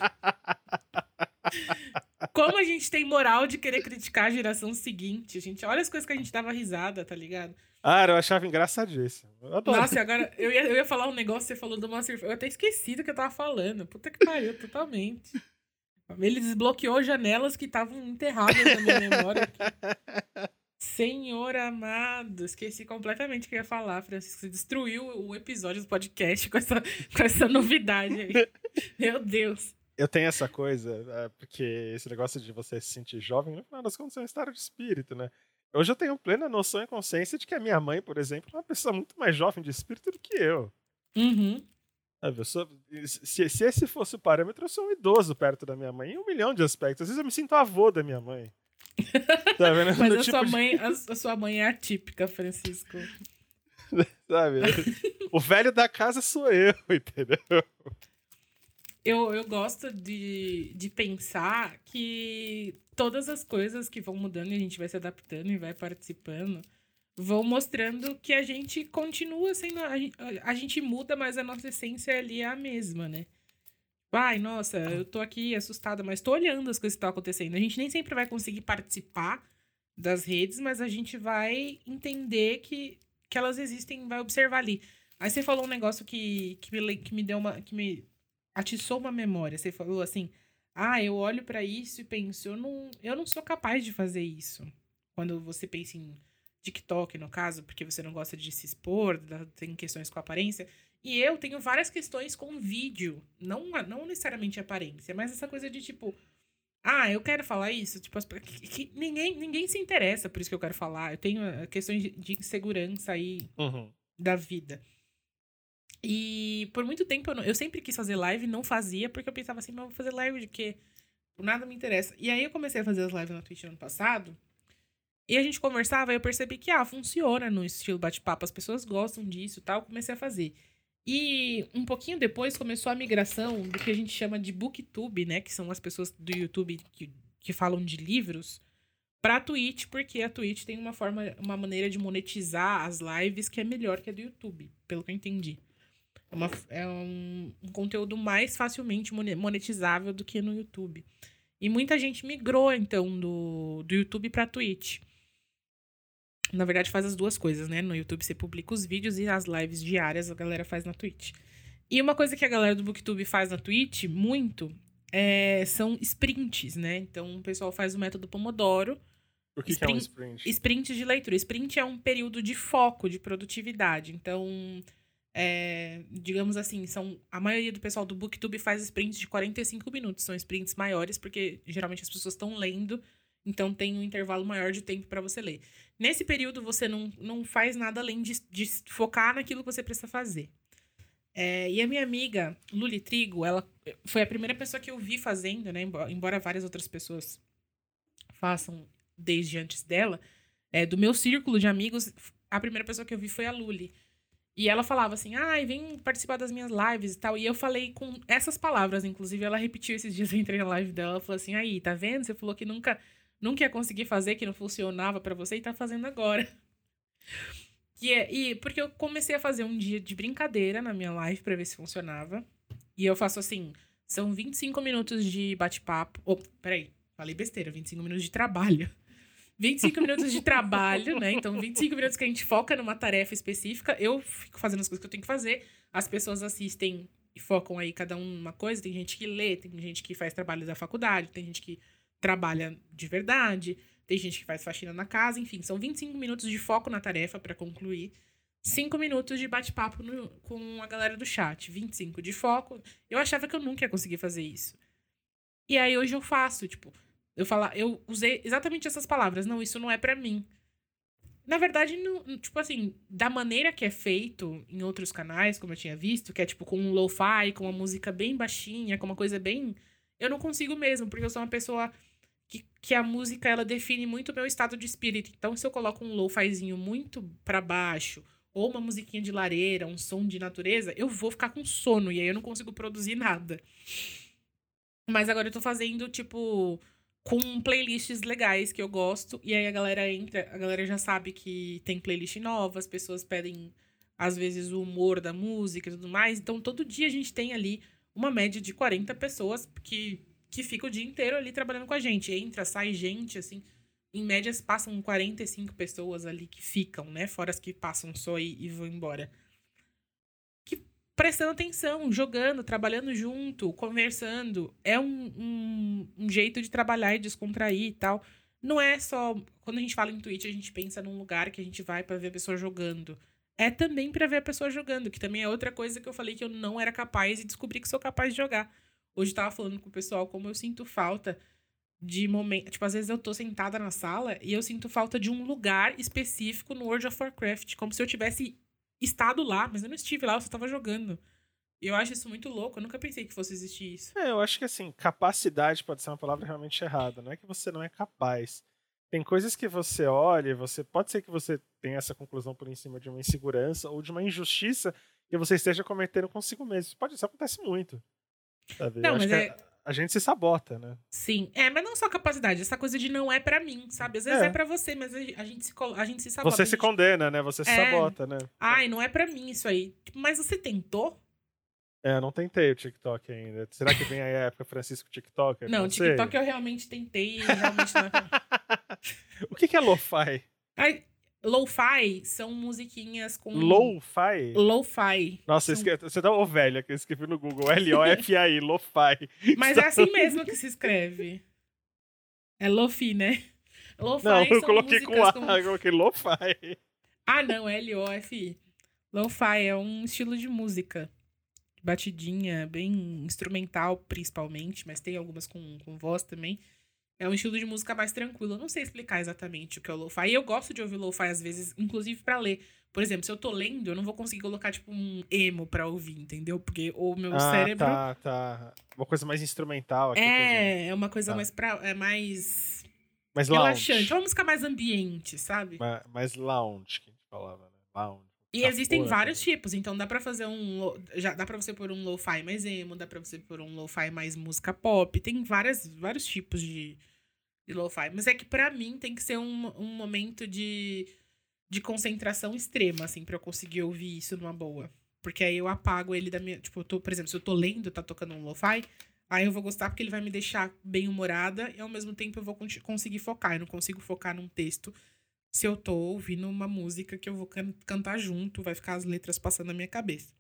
Como a gente tem moral de querer criticar a geração seguinte, gente. Olha as coisas que a gente dava risada, tá ligado? Ah, eu achava engraçadíssimo. Eu Nossa, agora eu ia, eu ia falar um negócio, você falou do Master Eu até esqueci do que eu tava falando. Puta que pariu, totalmente. Ele desbloqueou janelas que estavam enterradas na minha memória. *laughs* Senhor amado, esqueci completamente o que eu ia falar, Francisco. Você destruiu o episódio do podcast com essa, com essa novidade aí. *laughs* Meu Deus. Eu tenho essa coisa, é, porque esse negócio de você se sentir jovem, no final das contas, é um estado de espírito, né? Hoje eu tenho plena noção e consciência de que a minha mãe, por exemplo, é uma pessoa muito mais jovem de espírito do que eu. Uhum. Eu sou, se, se esse fosse o parâmetro, eu sou um idoso perto da minha mãe, em um milhão de aspectos. Às vezes eu me sinto avô da minha mãe. *laughs* Tá vendo? Mas a, tipo sua mãe, de... a, a, sua mãe é atípica, Francisco. *laughs* Sabe? o velho da casa sou eu, *laughs* entendeu? Eu, eu gosto de, de pensar que todas as coisas que vão mudando e a gente vai se adaptando e vai participando vão mostrando que a gente continua sendo. A, a, a gente muda, mas a nossa essência ali é a mesma, né? Ai, nossa, eu tô aqui assustada, mas tô olhando as coisas que estão acontecendo. A gente nem sempre vai conseguir participar das redes, mas a gente vai entender que, que elas existem, vai observar ali. Aí você falou um negócio que, que, me, que me deu uma. que me atiçou uma memória. Você falou assim: ah, eu olho para isso e penso, eu não, eu não sou capaz de fazer isso. Quando você pensa em TikTok, no caso, porque você não gosta de se expor, tem questões com aparência. E eu tenho várias questões com vídeo. Não, não necessariamente aparência, mas essa coisa de tipo. Ah, eu quero falar isso. Tipo, que, que ninguém, ninguém se interessa por isso que eu quero falar. Eu tenho eh, questões de, insegurança aí uhum. da vida. E por muito tempo eu, não, eu sempre quis fazer live, não fazia, porque eu pensava assim, mas eu vou fazer live de quê? Nada me interessa. E aí eu comecei a fazer as lives na Twitch ano passado. E a gente conversava e eu percebi que, ah, funciona no estilo bate-papo, as pessoas gostam disso e tal. Comecei a fazer. E um pouquinho depois começou a migração do que a gente chama de booktube, né? Que são as pessoas do YouTube que, que falam de livros, pra Twitch, porque a Twitch tem uma forma, uma maneira de monetizar as lives que é melhor que a do YouTube, pelo que eu entendi. É, uma, é um, um conteúdo mais facilmente monetizável do que no YouTube. E muita gente migrou, então, do, do YouTube pra Twitch. Na verdade, faz as duas coisas, né? No YouTube você publica os vídeos e as lives diárias a galera faz na Twitch. E uma coisa que a galera do Booktube faz na Twitch, muito, é, são sprints, né? Então, o pessoal faz o método Pomodoro. O que, sprint, que é um sprint? Sprint de leitura. Sprint é um período de foco, de produtividade. Então, é, digamos assim, são a maioria do pessoal do Booktube faz sprints de 45 minutos. São sprints maiores, porque geralmente as pessoas estão lendo então tem um intervalo maior de tempo para você ler. Nesse período você não, não faz nada além de, de focar naquilo que você precisa fazer. É, e a minha amiga, Luli Trigo, ela foi a primeira pessoa que eu vi fazendo, né? Embora várias outras pessoas façam desde antes dela. É, do meu círculo de amigos, a primeira pessoa que eu vi foi a Luli. E ela falava assim, ai, ah, vem participar das minhas lives e tal. E eu falei com essas palavras, inclusive ela repetiu esses dias, *laughs* eu entrei na live dela, ela falou assim, aí, tá vendo? Você falou que nunca nunca ia conseguir fazer, que não funcionava para você e tá fazendo agora. *laughs* Que é, e porque eu comecei a fazer um dia de brincadeira na minha live para ver se funcionava. E eu faço assim, são 25 minutos de bate-papo. Oh, peraí, falei besteira, 25 minutos de trabalho. *laughs* 25 minutos de trabalho, né? Então, 25 minutos que a gente foca numa tarefa específica. Eu fico fazendo as coisas que eu tenho que fazer. As pessoas assistem e focam aí cada um numa coisa. Tem gente que lê, tem gente que faz trabalho da faculdade, tem gente que trabalha de verdade, tem gente que faz faxina na casa, enfim, são 25 minutos de foco na tarefa para concluir. 5 minutos de bate-papo com a galera do chat, 25 de foco. Eu achava que eu nunca ia conseguir fazer isso. E aí hoje eu faço, tipo, eu falar, eu usei exatamente essas palavras. Não, isso não é para mim. Na verdade, não, tipo assim, da maneira que é feito em outros canais, como eu tinha visto, que é tipo com um lo-fi, com uma música bem baixinha, com uma coisa bem. Eu não consigo mesmo, porque eu sou uma pessoa que, que a música ela define muito o meu estado de espírito. Então, se eu coloco um lo-fizinho muito para baixo, ou uma musiquinha de lareira, um som de natureza, eu vou ficar com sono e aí eu não consigo produzir nada. Mas agora eu tô fazendo, tipo, com playlists legais que eu gosto. E aí a galera entra, a galera já sabe que tem playlist nova, as pessoas pedem, às vezes, o humor da música e tudo mais. Então todo dia a gente tem ali uma média de 40 pessoas que, que fica o dia inteiro ali trabalhando com a gente. Entra, sai gente, assim. Em média, passam 45 pessoas ali que ficam, né? Fora as que passam só e, e vão embora prestando atenção, jogando, trabalhando junto, conversando. É um, um, um, jeito de trabalhar e descontrair e tal. Não é só. Quando a gente fala em Twitch, a gente pensa num lugar que a gente vai para ver a pessoa jogando. É também para ver a pessoa jogando, que também é outra coisa que eu falei que eu não era capaz e descobri que sou capaz de jogar. Hoje eu tava falando com o pessoal como eu sinto falta de momento. Tipo, às vezes eu tô sentada na sala e eu sinto falta de um lugar específico no World of Warcraft. Como se eu tivesse estado lá, mas eu não estive lá, eu só estava jogando. E eu acho isso muito louco, eu nunca pensei que fosse existir isso. É, eu acho que assim, capacidade pode ser uma palavra realmente errada, não é que você não é capaz. Tem coisas que você olha, você pode ser que você tenha essa conclusão por em cima de uma insegurança ou de uma injustiça que você esteja cometendo consigo mesmo. Isso pode, isso acontece muito. Sabe? Não, mas é... a, a, gente se sabota, né? Sim, é, mas não só capacidade, essa coisa de não é para mim, sabe? Às vezes é, é para você, mas a gente se, a gente se sabota. Você gente... se condena, né? Você se é... sabota, né? Ai, não é para mim isso aí. Mas você tentou? É, não tentei o TikTok ainda. Será que vem aí a época Francisco TikToker? Não, não TikTok eu realmente tentei realmente não é *laughs* O que, que é lo-fi? Lo-fi são musiquinhas com. Lo-fi? Lo-fi. Nossa, são... você dá uma velha que eu escrevi no Google. L-O-F-I, lo-fi. *laughs* Mas é assim mesmo que se escreve. É lo-fi, né? Lo-fi não, eu coloquei com A, com... eu coloquei lo-fi. Ah, não, L-O-F-I. Lo-fi é um estilo de música batidinha, bem instrumental principalmente, mas tem algumas com, com voz também. É um estilo de música mais tranquilo. Eu não sei explicar exatamente o que é o lo-fi. E eu gosto de ouvir lo-fi às vezes, inclusive para ler. Por exemplo, se eu tô lendo, eu não vou conseguir colocar, tipo, um emo pra ouvir, entendeu? Porque o meu ah, cérebro. Tá, tá. Uma coisa mais instrumental aqui. É, é uma coisa tá. mais pra. É mais. Mais relaxante. Lounge. É uma música mais ambiente, sabe? Mais, mais lounge, que a gente falava, né? Lounge. E tá existem porra, vários tipos, então dá para fazer um. Já dá para você pôr um lo-fi mais emo, dá pra você pôr um lo-fi mais música pop. Tem várias, vários tipos de, de lo-fi. Mas é que para mim tem que ser um, um momento de, de concentração extrema, assim, para eu conseguir ouvir isso numa boa. Porque aí eu apago ele da minha. Tipo, eu tô, por exemplo, se eu tô lendo, tá tocando um lo-fi, aí eu vou gostar porque ele vai me deixar bem humorada e ao mesmo tempo eu vou conseguir focar. Eu não consigo focar num texto se eu tô ouvindo uma música que eu vou can cantar junto, vai ficar as letras passando na minha cabeça.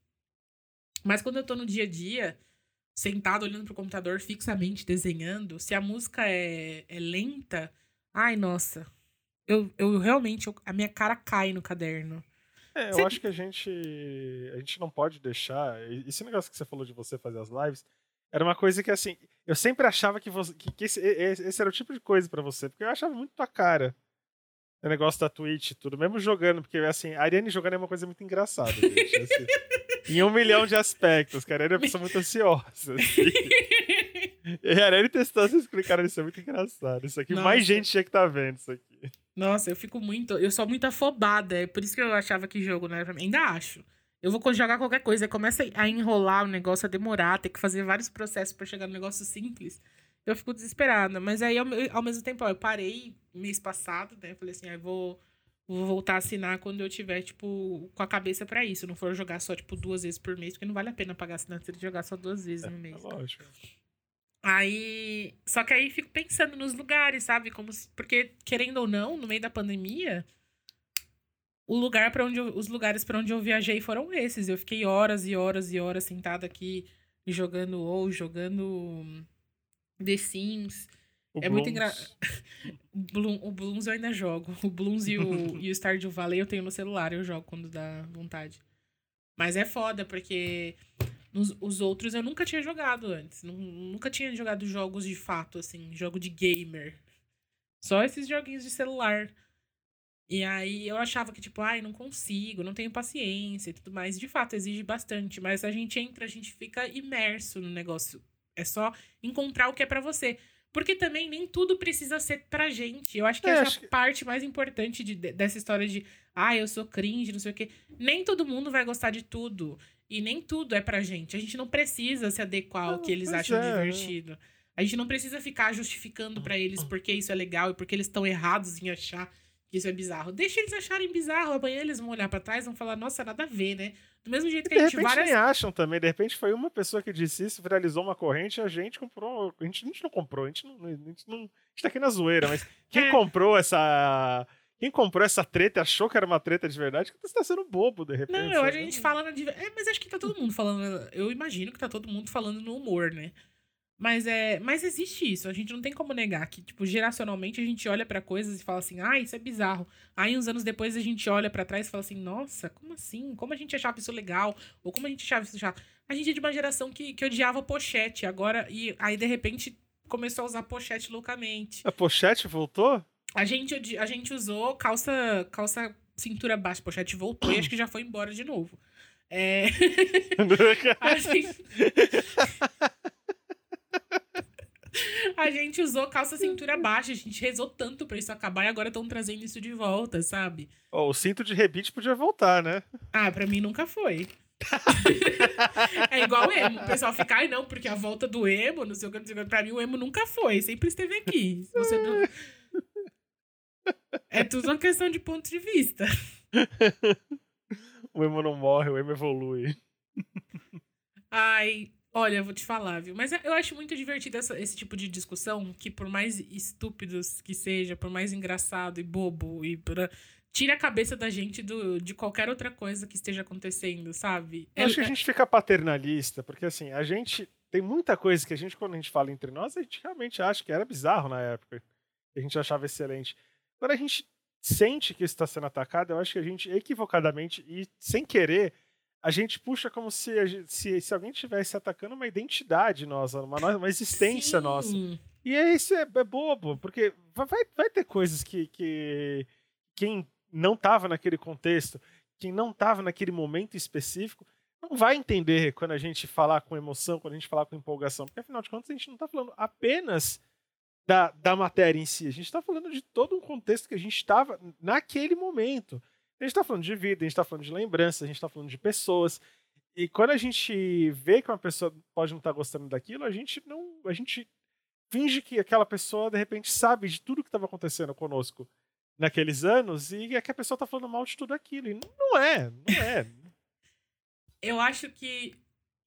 Mas quando eu tô no dia a dia, sentado olhando pro computador fixamente desenhando, se a música é, é lenta, ai nossa, eu, eu realmente, eu, a minha cara cai no caderno. É, eu você... acho que a gente a gente não pode deixar. Esse negócio que você falou de você fazer as lives era uma coisa que assim, eu sempre achava que, você, que, que esse, esse, era o tipo de coisa para você, porque eu achava muito tua cara o negócio da Twitch e tudo, mesmo jogando, porque assim, a Ariane jogando é uma coisa muito engraçada, *laughs* gente, assim, em um milhão de aspectos, cara, a Ariane é uma pessoa muito ansiosa, assim. *laughs* E a Ariane testou, vocês explicaram isso, é muito engraçado. Isso aqui, Nossa. mais gente tinha que tá vendo isso aqui. Nossa, eu fico muito, eu sou muito afobada, é por isso que eu achava que jogo não era pra mim. Ainda acho. Eu vou jogar qualquer coisa, começa a enrolar o negócio, a demorar, ter que fazer vários processos para chegar no negócio simples eu fico desesperada. Mas aí, ao, ao mesmo tempo, ó, eu parei mês passado, né? Falei assim, aí ah, vou, vou voltar a assinar quando eu tiver, tipo, com a cabeça para isso. Não for jogar só, tipo, duas vezes por mês, porque não vale a pena pagar assinatura de jogar só duas vezes é, no mês. É lógico. Aí. Só que aí fico pensando nos lugares, sabe? Como se, porque, querendo ou não, no meio da pandemia, o lugar para onde eu, os lugares para onde eu viajei foram esses. Eu fiquei horas e horas e horas sentada aqui jogando ou jogando The Sims. O é Blooms. muito engraçado. *laughs* o Blooms eu ainda jogo. O Blooms e o, *laughs* e o Stardew Valley eu tenho no celular, eu jogo quando dá vontade. Mas é foda, porque nos, os outros eu nunca tinha jogado antes. Nunca tinha jogado jogos de fato, assim, jogo de gamer. Só esses joguinhos de celular. E aí eu achava que, tipo, ai, não consigo, não tenho paciência e tudo mais. De fato, exige bastante, mas a gente entra, a gente fica imerso no negócio. É só encontrar o que é para você. Porque também nem tudo precisa ser pra gente. Eu acho que é, essa acho... parte mais importante de, dessa história de, ah, eu sou cringe, não sei o quê. Nem todo mundo vai gostar de tudo. E nem tudo é pra gente. A gente não precisa se adequar ao que eles acham é. divertido. A gente não precisa ficar justificando para eles porque isso é legal e porque eles estão errados em achar que isso é bizarro. Deixa eles acharem bizarro, amanhã eles vão olhar para trás e vão falar, nossa, nada a ver, né? Do mesmo jeito que de a gente várias... nem acham também, de repente foi uma pessoa que disse isso, viralizou uma corrente, a gente comprou, a gente, a gente não comprou, a gente não, a gente não, a gente tá aqui na zoeira, mas quem é. comprou essa quem comprou essa treta achou que era uma treta de verdade, que você tá sendo bobo, de repente. Não, eu, a gente fala na. É, mas acho que tá todo mundo falando. Eu imagino que tá todo mundo falando no humor, né? Mas é, mas existe isso, a gente não tem como negar que, tipo, geracionalmente a gente olha para coisas e fala assim: "Ah, isso é bizarro". Aí uns anos depois a gente olha para trás e fala assim: "Nossa, como assim? Como a gente achava isso legal?" Ou como a gente achava isso chato. A gente é de uma geração que, que odiava pochete, agora e aí de repente começou a usar pochete loucamente. A pochete voltou? A gente a gente usou calça calça cintura baixa, pochete voltou e acho que já foi embora de novo. É... *laughs* *laughs* a gente... *laughs* A gente usou calça cintura baixa, a gente rezou tanto pra isso acabar e agora estão trazendo isso de volta, sabe? Oh, o cinto de rebite podia voltar, né? Ah, pra mim nunca foi. *laughs* é igual o emo. O pessoal fica, ai não, porque a volta do emo, não sei o que, não sei o que. Pra mim o emo nunca foi, sempre esteve aqui. Você não... *laughs* É tudo uma questão de ponto de vista. o emo não morre, o emo evolui. Ai, Olha, eu vou te falar, viu? Mas eu acho muito divertido essa, esse tipo de discussão, que por mais estúpidos que seja, por mais engraçado e bobo, e pra, tira a cabeça da gente do, de qualquer outra coisa que esteja acontecendo, sabe? Eu acho que a gente fica paternalista, porque assim, a gente. Tem muita coisa que a gente, quando a gente fala entre nós, a gente realmente acha que era bizarro na época. A gente achava excelente. Quando a gente sente que isso está sendo atacado, eu acho que a gente, equivocadamente e sem querer, a gente puxa como se, se, se alguém estivesse atacando uma identidade nossa, uma, uma existência Sim. nossa. E é isso é, é, bobo, porque vai, vai ter coisas que, que quem não estava naquele contexto, quem não estava naquele momento específico, não vai entender quando a gente falar com emoção, quando a gente falar com empolgação, porque afinal de contas a gente não está falando apenas da, da matéria em si, a gente está falando de todo um contexto que a gente estava naquele momento. A gente está falando de vida, a gente está falando de lembrança, a gente está falando de pessoas. E quando a gente vê que uma pessoa pode não estar tá gostando daquilo, a gente não. A gente finge que aquela pessoa, de repente, sabe de tudo que estava acontecendo conosco naqueles anos e é que a pessoa está falando mal de tudo aquilo. E não é, não é. *laughs* Eu acho que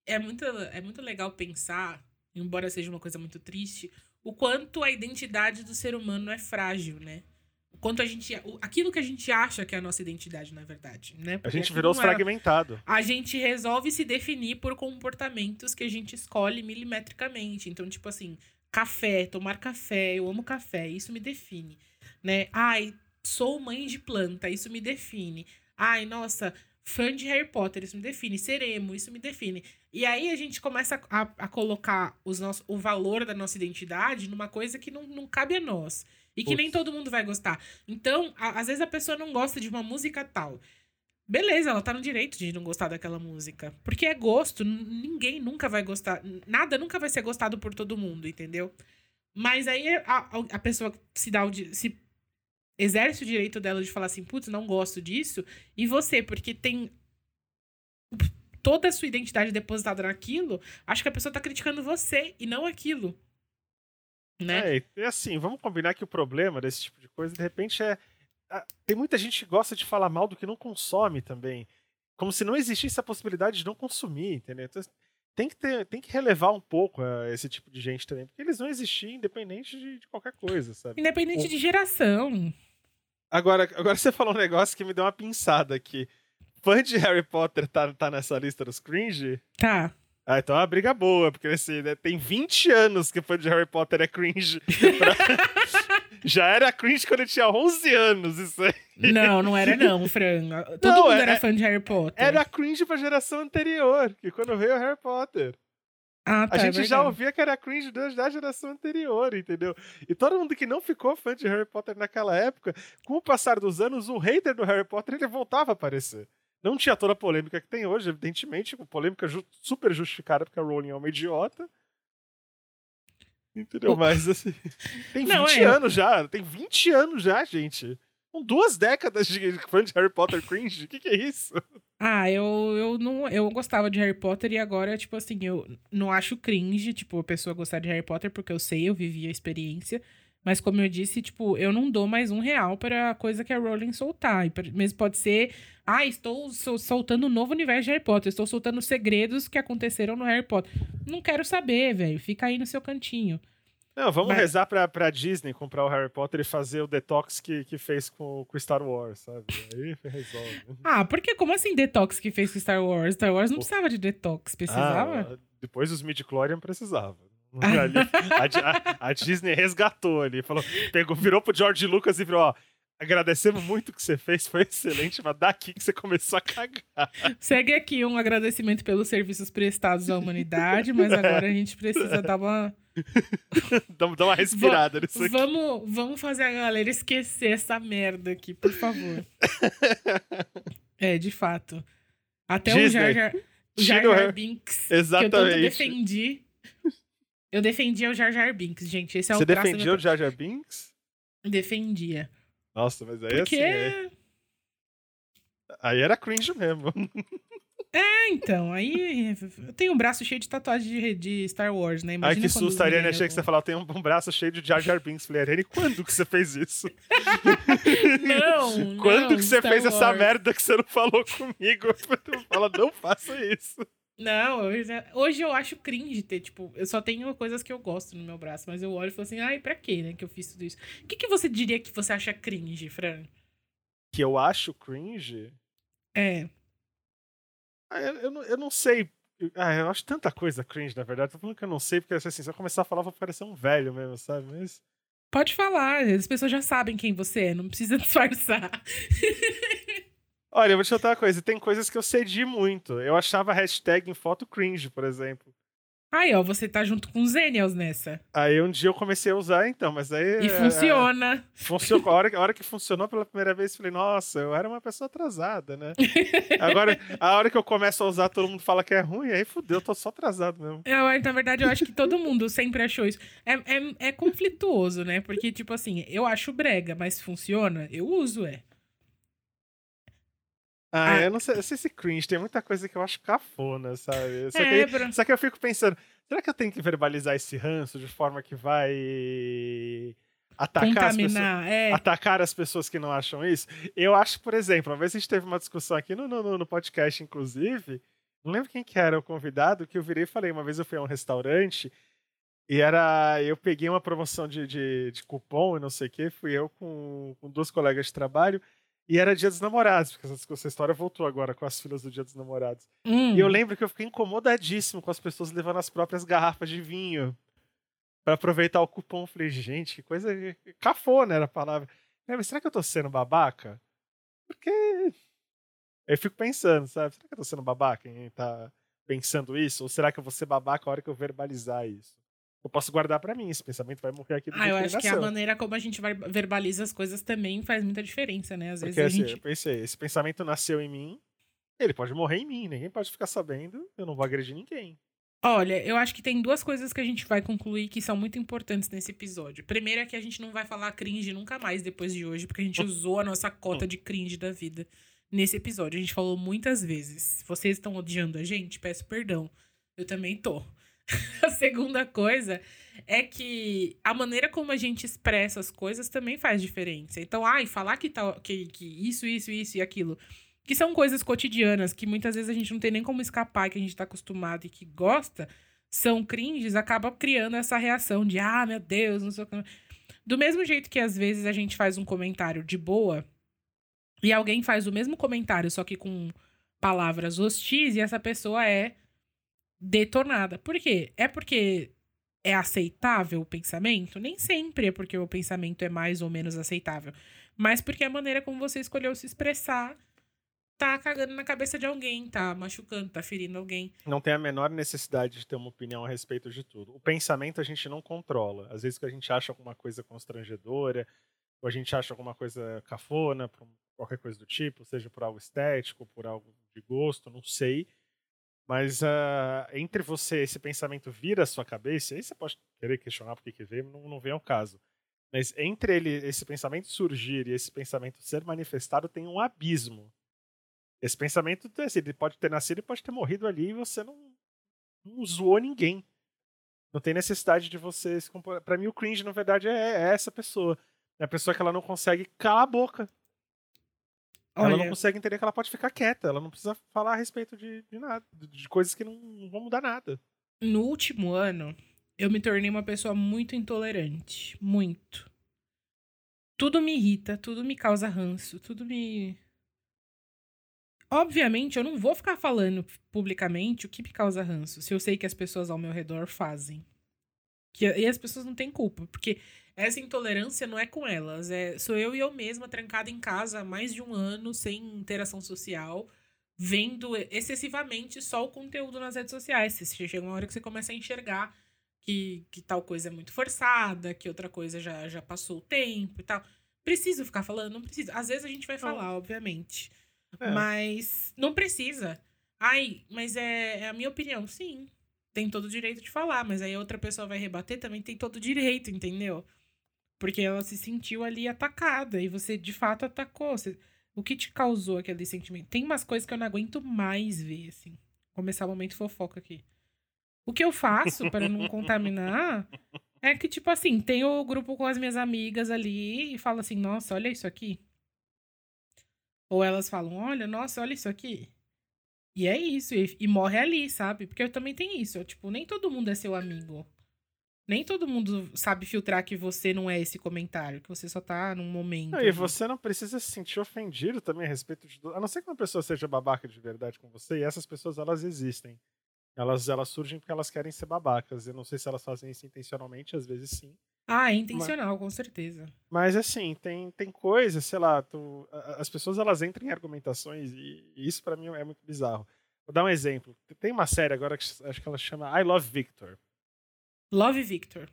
é muito, é muito legal pensar, embora seja uma coisa muito triste, o quanto a identidade do ser humano é frágil, né? Quanto a gente. Aquilo que a gente acha que é a nossa identidade, na verdade, né? Porque a gente virou é, fragmentado. A gente resolve se definir por comportamentos que a gente escolhe milimetricamente. Então, tipo assim, café, tomar café, eu amo café, isso me define. Né? Ai, sou mãe de planta, isso me define. Ai, nossa, fã de Harry Potter, isso me define. Seremo, isso me define. E aí a gente começa a, a colocar os nossos, o valor da nossa identidade numa coisa que não, não cabe a nós. E que Putz. nem todo mundo vai gostar. Então, a, às vezes a pessoa não gosta de uma música tal. Beleza, ela tá no direito de não gostar daquela música. Porque é gosto, ninguém nunca vai gostar. Nada nunca vai ser gostado por todo mundo, entendeu? Mas aí a, a pessoa se dá o. se exerce o direito dela de falar assim, putz, não gosto disso. E você, porque tem toda a sua identidade depositada naquilo, acho que a pessoa tá criticando você e não aquilo. Né? É, e assim, vamos combinar que o problema desse tipo de coisa, de repente, é. Tem muita gente que gosta de falar mal do que não consome também. Como se não existisse a possibilidade de não consumir, entendeu? Então, tem que, ter, tem que relevar um pouco uh, esse tipo de gente também, porque eles vão existir independente de, de qualquer coisa, sabe? Independente de geração. Agora, agora você falou um negócio que me deu uma pinçada aqui. Fã de Harry Potter tá, tá nessa lista dos cringe? Tá. Ah, então é uma briga boa, porque assim, né, tem 20 anos que fã de Harry Potter é cringe. *laughs* *laughs* Já era cringe quando eu tinha 11 anos, isso aí. Não, não era não, Fran. *laughs* Todo não, mundo era, era fã de Harry Potter. Era cringe pra geração anterior, que quando veio o Harry Potter. Ah, tá, a gente é já ouvia que era cringe da geração anterior, entendeu? E todo mundo que não ficou fã de Harry Potter naquela época, com o passar dos anos, o hater do Harry Potter ele voltava a aparecer. Não tinha toda a polêmica que tem hoje, evidentemente, polêmica ju super justificada porque a Rowling é uma idiota. Entendeu? Mas assim. *laughs* Tem 20 não, é... anos já. Tem 20 anos já, gente. Com duas décadas de fã de Harry Potter cringe. O que, que é isso? Ah, eu, eu não eu gostava de Harry Potter e agora, tipo assim, eu não acho cringe, tipo, a pessoa gostar de Harry Potter, porque eu sei, eu vivi a experiência. Mas como eu disse, tipo, eu não dou mais um real para a coisa que a Rowling soltar. E mesmo pode ser, ah, estou soltando um novo universo de Harry Potter, estou soltando segredos que aconteceram no Harry Potter. Não quero saber, velho. Fica aí no seu cantinho. Não, vamos Mas... rezar pra, pra Disney comprar o Harry Potter e fazer o detox que, que fez com o Star Wars, sabe? Aí resolve. *laughs* Ah, porque como assim detox que fez com Star Wars? Star Wars não precisava de detox, precisava? Ah, depois os midi-chlorian precisava. *laughs* Ali, a, a, a, Disney resgatou ali, falou, pegou, virou pro George Lucas e virou, ó, agradecemos muito o que você fez, foi excelente, mas daqui que você começou a cagar. Segue aqui um agradecimento pelos serviços prestados à humanidade, mas agora a gente precisa dar uma... *laughs* Dá uma respirada nisso aqui. Vamos, vamos fazer a galera esquecer essa merda aqui, por favor. *laughs* é, de fato. Até Disney. o Jar Jar, Jar, Jar Binks, Exatamente. que eu tanto defendi eu defendia o Jar Jar Binks, gente. Esse é Você defendia o Jar Jar Binks? Defendia. Nossa, mas aí Porque... assim. É... Aí era cringe mesmo. É, então, aí eu tenho um braço cheio de tatuagem de, de Star Wars, né? Imagina Ai, que susto, Ariane, achei que você falou, tem um, um, braço cheio de Jar Jar Binks. Falei, Ariane, quando que você fez isso? *laughs* não, Quando não, que você Star fez Wars. essa merda que você não falou comigo? *laughs* Fala, não faça isso. Não, hoje eu acho cringe ter, tipo, eu só tenho coisas que eu gosto no meu braço, mas eu olho e falo assim, ai, pra quê, né, que eu fiz tudo isso? O que, que você diria que você acha cringe, Fran? Que eu acho cringe? É. Ah, eu, eu, não, eu não sei. Ah, eu acho tanta coisa cringe, na verdade. Tô falando que eu não sei, porque assim, se eu começar a falar, vou parecer um velho mesmo, sabe? Mas. Pode falar, as pessoas já sabem quem você é, não precisa *laughs* disfarçar. Olha, eu vou te contar uma coisa. Tem coisas que eu cedi muito. Eu achava hashtag em foto cringe, por exemplo. Aí, ó, você tá junto com os Zenials nessa. Aí um dia eu comecei a usar, então, mas aí. E é, funciona. É, funcionou. A hora, a hora que funcionou pela primeira vez, eu falei, nossa, eu era uma pessoa atrasada, né? *laughs* Agora, a hora que eu começo a usar, todo mundo fala que é ruim, aí fudeu, eu tô só atrasado mesmo. Eu, na verdade, eu acho que todo mundo sempre achou isso. É, é, é conflituoso, né? Porque, tipo assim, eu acho brega, mas funciona, eu uso, é. Ah, ah, eu não sei, eu sei se cringe, tem muita coisa que eu acho cafona, sabe? Só, é, que, só que eu fico pensando, será que eu tenho que verbalizar esse ranço de forma que vai atacar as, pessoas, é. atacar as pessoas que não acham isso? Eu acho, por exemplo, uma vez a gente teve uma discussão aqui no, no, no podcast, inclusive, não lembro quem que era o convidado, que eu virei e falei, uma vez eu fui a um restaurante e era. Eu peguei uma promoção de, de, de cupom e não sei o que, fui eu com, com duas colegas de trabalho. E era Dia dos Namorados, porque essa, essa história voltou agora com as filas do Dia dos Namorados. Hum. E eu lembro que eu fiquei incomodadíssimo com as pessoas levando as próprias garrafas de vinho para aproveitar o cupom. Eu falei, gente, que coisa cafona era a palavra. mas será que eu tô sendo babaca? Porque. Eu fico pensando, sabe? Será que eu tô sendo babaca em tá pensando isso? Ou será que eu vou ser babaca a hora que eu verbalizar isso? Eu posso guardar para mim. Esse pensamento vai morrer aqui do Ah, eu acho que a maneira como a gente verbaliza as coisas também faz muita diferença, né? Às Porque, vezes assim, a gente... eu pensei, esse pensamento nasceu em mim, ele pode morrer em mim, ninguém pode ficar sabendo, eu não vou agredir ninguém. Olha, eu acho que tem duas coisas que a gente vai concluir que são muito importantes nesse episódio. Primeiro é que a gente não vai falar cringe nunca mais depois de hoje, porque a gente usou a nossa cota de cringe da vida nesse episódio. A gente falou muitas vezes. Vocês estão odiando a gente, peço perdão. Eu também tô. *laughs* a segunda coisa é que a maneira como a gente expressa as coisas também faz diferença. Então, ai, falar que, tá, que, que isso, isso, isso e aquilo, que são coisas cotidianas, que muitas vezes a gente não tem nem como escapar, que a gente tá acostumado e que gosta, são cringes, acaba criando essa reação de, ah, meu Deus, não sei o que. Do mesmo jeito que às vezes a gente faz um comentário de boa e alguém faz o mesmo comentário, só que com palavras hostis, e essa pessoa é detonada. Por quê? É porque é aceitável o pensamento? Nem sempre é porque o pensamento é mais ou menos aceitável. Mas porque a maneira como você escolheu se expressar tá cagando na cabeça de alguém, tá machucando, tá ferindo alguém. Não tem a menor necessidade de ter uma opinião a respeito de tudo. O pensamento a gente não controla. Às vezes que a gente acha alguma coisa constrangedora, ou a gente acha alguma coisa cafona, qualquer coisa do tipo, seja por algo estético, por algo de gosto, não sei. Mas uh, entre você, esse pensamento vir à sua cabeça, aí você pode querer questionar por que veio, não, não vem ao caso. Mas entre ele, esse pensamento surgir e esse pensamento ser manifestado, tem um abismo. Esse pensamento, assim, ele pode ter nascido e pode ter morrido ali e você não, não zoou ninguém. Não tem necessidade de você se compor. Pra mim, o cringe, na verdade, é, é essa pessoa. É a pessoa que ela não consegue calar a boca. Olha, ela não consegue entender que ela pode ficar quieta. Ela não precisa falar a respeito de, de nada. De coisas que não, não vão mudar nada. No último ano, eu me tornei uma pessoa muito intolerante. Muito. Tudo me irrita, tudo me causa ranço, tudo me Obviamente, eu não vou ficar falando publicamente o que me causa ranço, se eu sei que as pessoas ao meu redor fazem. Que, e as pessoas não têm culpa, porque essa intolerância não é com elas, é sou eu e eu mesma trancada em casa há mais de um ano, sem interação social, vendo excessivamente só o conteúdo nas redes sociais. Você chega uma hora que você começa a enxergar que, que tal coisa é muito forçada, que outra coisa já, já passou o tempo e tal. Preciso ficar falando? Não precisa. Às vezes a gente vai falar, obviamente. É. Mas não precisa. Ai, mas é, é a minha opinião. Sim, tem todo o direito de falar, mas aí outra pessoa vai rebater também tem todo o direito, entendeu? Porque ela se sentiu ali atacada e você de fato atacou. Você... O que te causou aquele sentimento? Tem umas coisas que eu não aguento mais ver, assim. Começar o momento fofoca aqui. O que eu faço para não contaminar *laughs* é que, tipo assim, tem o grupo com as minhas amigas ali e falo assim: nossa, olha isso aqui. Ou elas falam, olha, nossa, olha isso aqui. E é isso, e, e morre ali, sabe? Porque eu também tenho isso. Eu, tipo, nem todo mundo é seu amigo. Nem todo mundo sabe filtrar que você não é esse comentário, que você só tá num momento. Não, e você não precisa se sentir ofendido também a respeito de. A não ser que uma pessoa seja babaca de verdade com você, e essas pessoas elas existem. Elas, elas surgem porque elas querem ser babacas. Eu não sei se elas fazem isso intencionalmente, às vezes sim. Ah, é intencional, mas, com certeza. Mas assim, tem, tem coisas, sei lá, tu, as pessoas elas entram em argumentações e, e isso para mim é muito bizarro. Vou dar um exemplo. Tem uma série agora que acho que ela chama I Love Victor. Love Victor.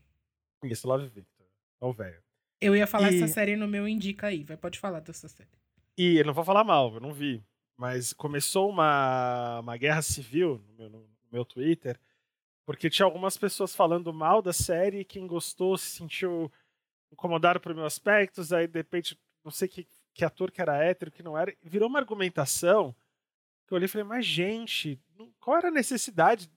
Isso, Love Victor. É o velho. Eu ia falar e... essa série no meu Indica aí, vai, pode falar dessa série. E eu não vou falar mal, eu não vi. Mas começou uma, uma guerra civil no meu, no meu Twitter porque tinha algumas pessoas falando mal da série, e quem gostou se sentiu incomodado por meus aspectos, aí de repente, não sei que, que ator que era hétero, que não era, virou uma argumentação que eu olhei e falei, mas gente, qual era a necessidade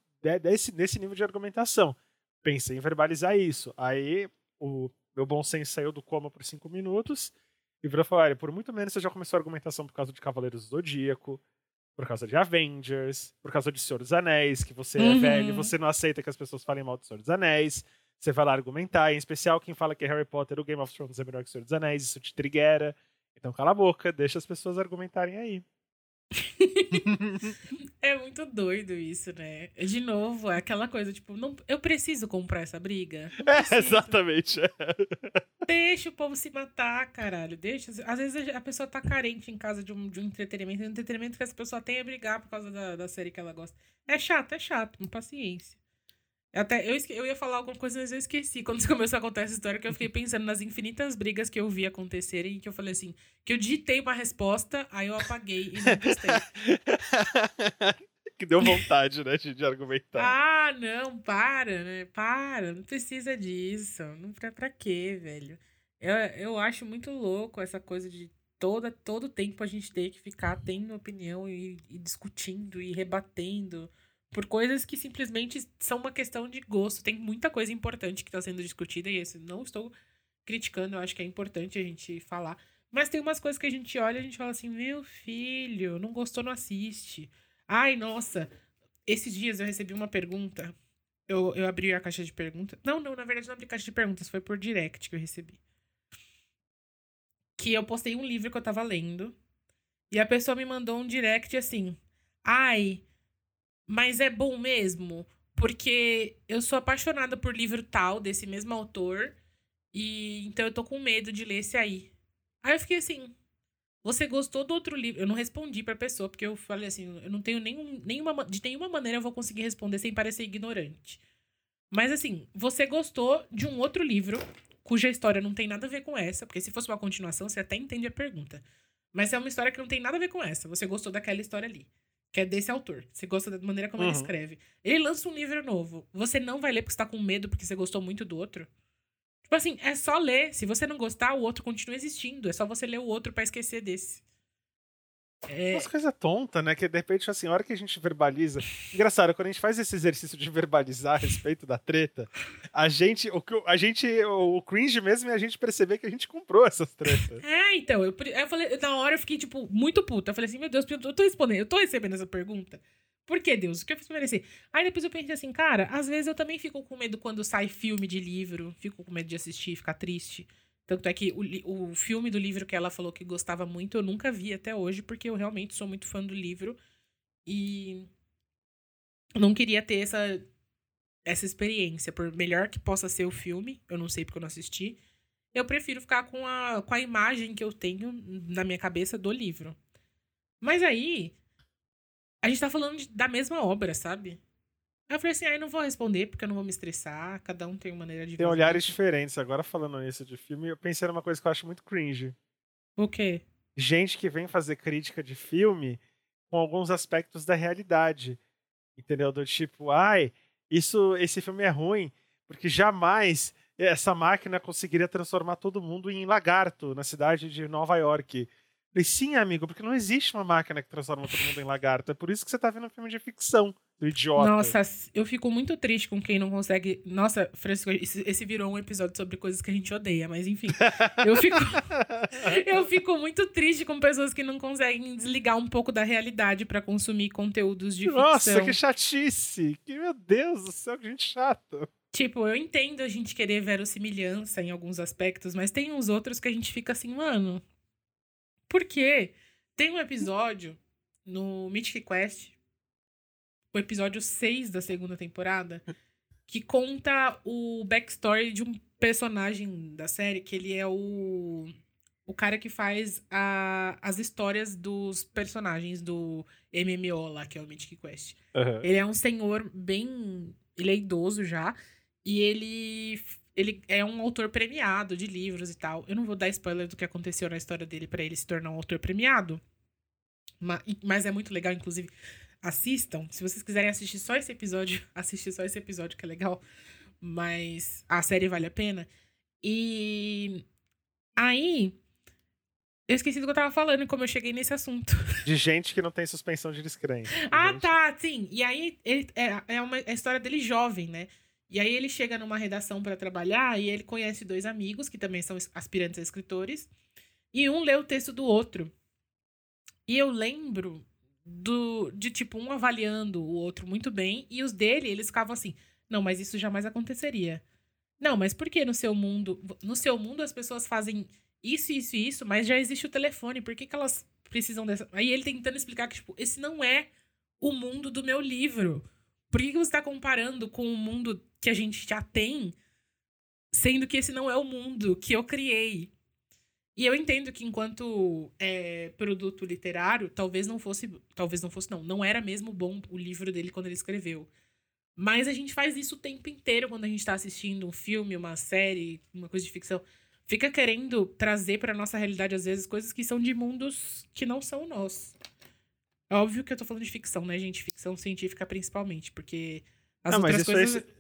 desse, desse nível de argumentação? Pensei em verbalizar isso. Aí o meu bom senso saiu do coma por cinco minutos e virou falou: olha, por muito menos você já começou a argumentação por causa de Cavaleiros do Zodíaco, por causa de Avengers, por causa de Senhor dos Anéis, que você é uhum. é velho, você não aceita que as pessoas falem mal do Senhor dos Anéis. Você vai lá argumentar, em especial quem fala que Harry Potter, o Game of Thrones é melhor que o Senhor dos Anéis, isso te triguera. Então cala a boca, deixa as pessoas argumentarem aí. *laughs* é muito doido isso, né? De novo, é aquela coisa, tipo, não, eu preciso comprar essa briga. É, exatamente. Deixa o povo se matar, caralho. Deixa. Às vezes a pessoa tá carente em casa de um, de um entretenimento, um entretenimento que essa pessoa tem a brigar por causa da, da série que ela gosta. É chato, é chato, com paciência. Até eu, eu ia falar alguma coisa, mas eu esqueci. Quando *laughs* começou a contar essa história, que eu fiquei pensando nas infinitas brigas que eu vi acontecerem e que eu falei assim, que eu digitei uma resposta, aí eu apaguei e não postei. *laughs* que deu vontade, né, de, de, argumentar. Ah, não, para, né? Para, não precisa disso. Não pra, pra quê, velho? Eu, eu acho muito louco essa coisa de toda, todo tempo a gente ter que ficar tendo opinião e, e discutindo e rebatendo por coisas que simplesmente são uma questão de gosto. Tem muita coisa importante que está sendo discutida e esse não estou criticando, eu acho que é importante a gente falar. Mas tem umas coisas que a gente olha e a gente fala assim: meu filho, não gostou, não assiste. Ai, nossa, esses dias eu recebi uma pergunta. Eu, eu abri a caixa de perguntas. Não, não, na verdade não abri a caixa de perguntas, foi por direct que eu recebi. Que eu postei um livro que eu tava lendo. E a pessoa me mandou um direct assim: Ai, Mas é bom mesmo, porque eu sou apaixonada por livro tal, desse mesmo autor, e então eu tô com medo de ler esse aí. Aí eu fiquei assim, você gostou do outro livro? Eu não respondi pra pessoa, porque eu falei assim, eu não tenho nenhum, nenhuma, de nenhuma maneira eu vou conseguir responder sem parecer ignorante. Mas assim, você gostou de um outro livro, cuja história não tem nada a ver com essa, porque se fosse uma continuação, você até entende a pergunta. Mas é uma história que não tem nada a ver com essa. Você gostou daquela história ali. Que é desse autor. Você gosta da maneira como uhum. ele escreve. Ele lança um livro novo. Você não vai ler porque você tá com medo porque você gostou muito do outro? Tipo assim, é só ler. Se você não gostar, o outro continua existindo. É só você ler o outro para esquecer desse. É... Umas coisas tontas, né? Que de repente, assim, a hora que a gente verbaliza. Engraçado, quando a gente faz esse exercício de verbalizar a respeito da treta, a gente. O, a gente. O cringe mesmo é a gente perceber que a gente comprou essas tretas. É, então. Eu, eu falei, na hora eu fiquei, tipo, muito puta. Eu falei assim, meu Deus, eu tô respondendo, eu tô recebendo essa pergunta. Por que, Deus? O que eu fiz merecer? Aí depois eu pensei assim, cara, às vezes eu também fico com medo quando sai filme de livro, fico com medo de assistir, ficar triste. Tanto é que o, o filme do livro que ela falou que gostava muito, eu nunca vi até hoje, porque eu realmente sou muito fã do livro. E não queria ter essa, essa experiência. Por melhor que possa ser o filme, eu não sei porque eu não assisti. Eu prefiro ficar com a, com a imagem que eu tenho na minha cabeça do livro. Mas aí, a gente tá falando de, da mesma obra, sabe? Aí eu falei assim, aí ah, não vou responder porque eu não vou me estressar, cada um tem uma maneira de Tem olhares diferentes. Agora falando isso de filme, eu pensei numa coisa que eu acho muito cringe. O quê? Gente que vem fazer crítica de filme com alguns aspectos da realidade. Entendeu? Do tipo, ai, isso, esse filme é ruim, porque jamais essa máquina conseguiria transformar todo mundo em lagarto na cidade de Nova York. Falei, sim, amigo, porque não existe uma máquina que transforma todo mundo em lagarto. É por isso que você tá vendo um filme de ficção do idiota. Nossa, eu fico muito triste com quem não consegue. Nossa, Francisco, esse virou um episódio sobre coisas que a gente odeia, mas enfim. *laughs* Eu fico. *laughs* eu fico muito triste com pessoas que não conseguem desligar um pouco da realidade para consumir conteúdos de Nossa, ficção. Nossa, que chatice! Que, meu Deus do céu, que gente chata. Tipo, eu entendo a gente querer verossimilhança em alguns aspectos, mas tem uns outros que a gente fica assim, mano. Por quê? Tem um episódio no Mythic Quest o episódio 6 da segunda temporada, que conta o backstory de um personagem da série, que ele é o. O cara que faz a, as histórias dos personagens do MMO lá, que é o Mythic Quest. Uhum. Ele é um senhor bem. Ele é idoso já. E ele ele é um autor premiado de livros e tal. Eu não vou dar spoiler do que aconteceu na história dele para ele se tornar um autor premiado. Mas, mas é muito legal, inclusive assistam. Se vocês quiserem assistir só esse episódio, *laughs* assistir só esse episódio que é legal. Mas a série vale a pena. E aí. Eu esqueci do que eu tava falando e como eu cheguei nesse assunto. *laughs* De gente que não tem suspensão de descrença. ah, gente... tá, sim. E aí ele, é, é, uma, é a história dele jovem, né? E aí ele chega numa redação para trabalhar e ele conhece dois amigos que também são aspirantes a escritores. E um lê o texto do outro. E eu lembro do de tipo um avaliando o outro muito bem e os dele eles ficavam assim: "Não, mas isso jamais aconteceria". Não, mas por que no seu mundo, no seu mundo as pessoas fazem isso, isso e isso, mas já existe o telefone, por que, que elas precisam dessa? Aí ele tentando explicar que tipo, esse não é o mundo do meu livro. Por que, que você está comparando com o mundo que a gente já tem, sendo que esse não é o mundo que eu criei? E eu entendo que enquanto é, produto literário, talvez não fosse. Talvez não fosse, não. Não era mesmo bom o livro dele quando ele escreveu. Mas a gente faz isso o tempo inteiro quando a gente tá assistindo um filme, uma série, uma coisa de ficção. Fica querendo trazer pra nossa realidade, às vezes, coisas que são de mundos que não são nós. É óbvio que eu tô falando de ficção, né, gente? Ficção científica principalmente, porque as não, outras mas isso coisas. Aí,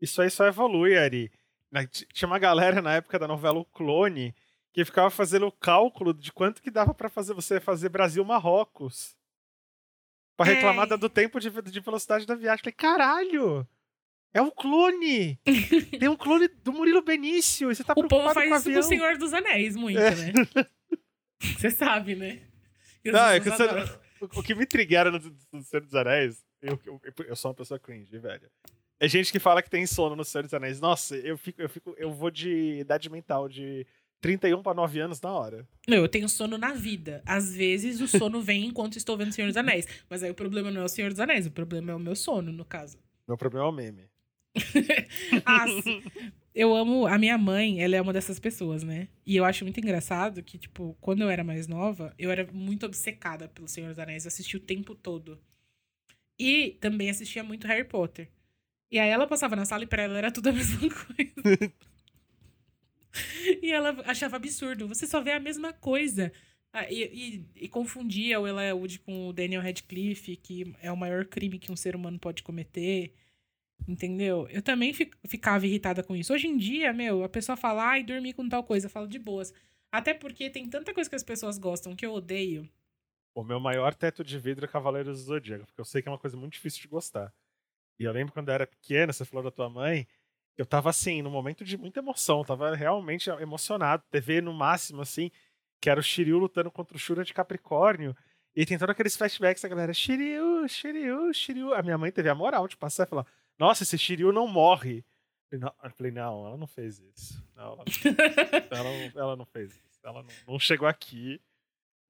isso aí só evolui, Ari. Tinha uma galera na época da novela O Clone que ficava fazendo o cálculo de quanto que dava para fazer você fazer Brasil-Marrocos. Pra reclamar é. do tempo de, de velocidade da viagem. Falei, caralho! É um clone! *laughs* Tem um clone do Murilo Benício. E você tá o povo faz isso com o Senhor dos Anéis, muito, é. né? *laughs* Você sabe, né? Não, é que você, *laughs* o, o, que me intrigaram no, no Senhor dos Anéis, eu, eu, eu, sou uma pessoa cringe, velho. É gente que fala que tem sono no Senhor dos Anéis. Nossa, eu fico, eu fico, eu vou de idade mental de 31 para 9 anos na hora. Não, eu tenho sono na vida. Às vezes o sono vem enquanto estou vendo Senhor dos Anéis. Mas aí o problema não é o Senhor dos Anéis, o problema é o meu sono, no caso. Meu problema é o meme. *laughs* ah, eu amo. A minha mãe, ela é uma dessas pessoas, né? E eu acho muito engraçado que, tipo, quando eu era mais nova, eu era muito obcecada pelo Senhor dos Anéis. Eu assistia o tempo todo. E também assistia muito Harry Potter. E aí ela passava na sala e pra ela era tudo a mesma *laughs* coisa. *laughs* e ela achava absurdo. Você só vê a mesma coisa. Ah, e, e, e, confundia o Elijah com o Daniel Radcliffe, que é o maior crime que um ser humano pode cometer. Entendeu? Eu também ficava irritada com isso. Hoje em dia, meu, a pessoa fala, ai, dormi com tal coisa, falo de boas. Até porque tem tanta coisa que as pessoas gostam que eu odeio. O meu maior teto de vidro é Cavaleiros do Zodíaco, porque eu sei que é uma coisa muito difícil de gostar. E eu lembro quando eu era pequena, você falou da tua mãe, eu tava assim, num momento de muita emoção, tava realmente emocionado. TV no máximo, assim, que era o Shiryu lutando contra o Shura de Capricórnio. E tem todos aqueles flashbacks da galera, Shiryu, Shiryu, Shiryu. A minha mãe teve a moral de passar e falar, nossa, esse Shiryu não morre. Eu falei, não, ela não fez isso. Não, ela, não, ela, não, ela não fez isso. Ela não, não, chegou aqui.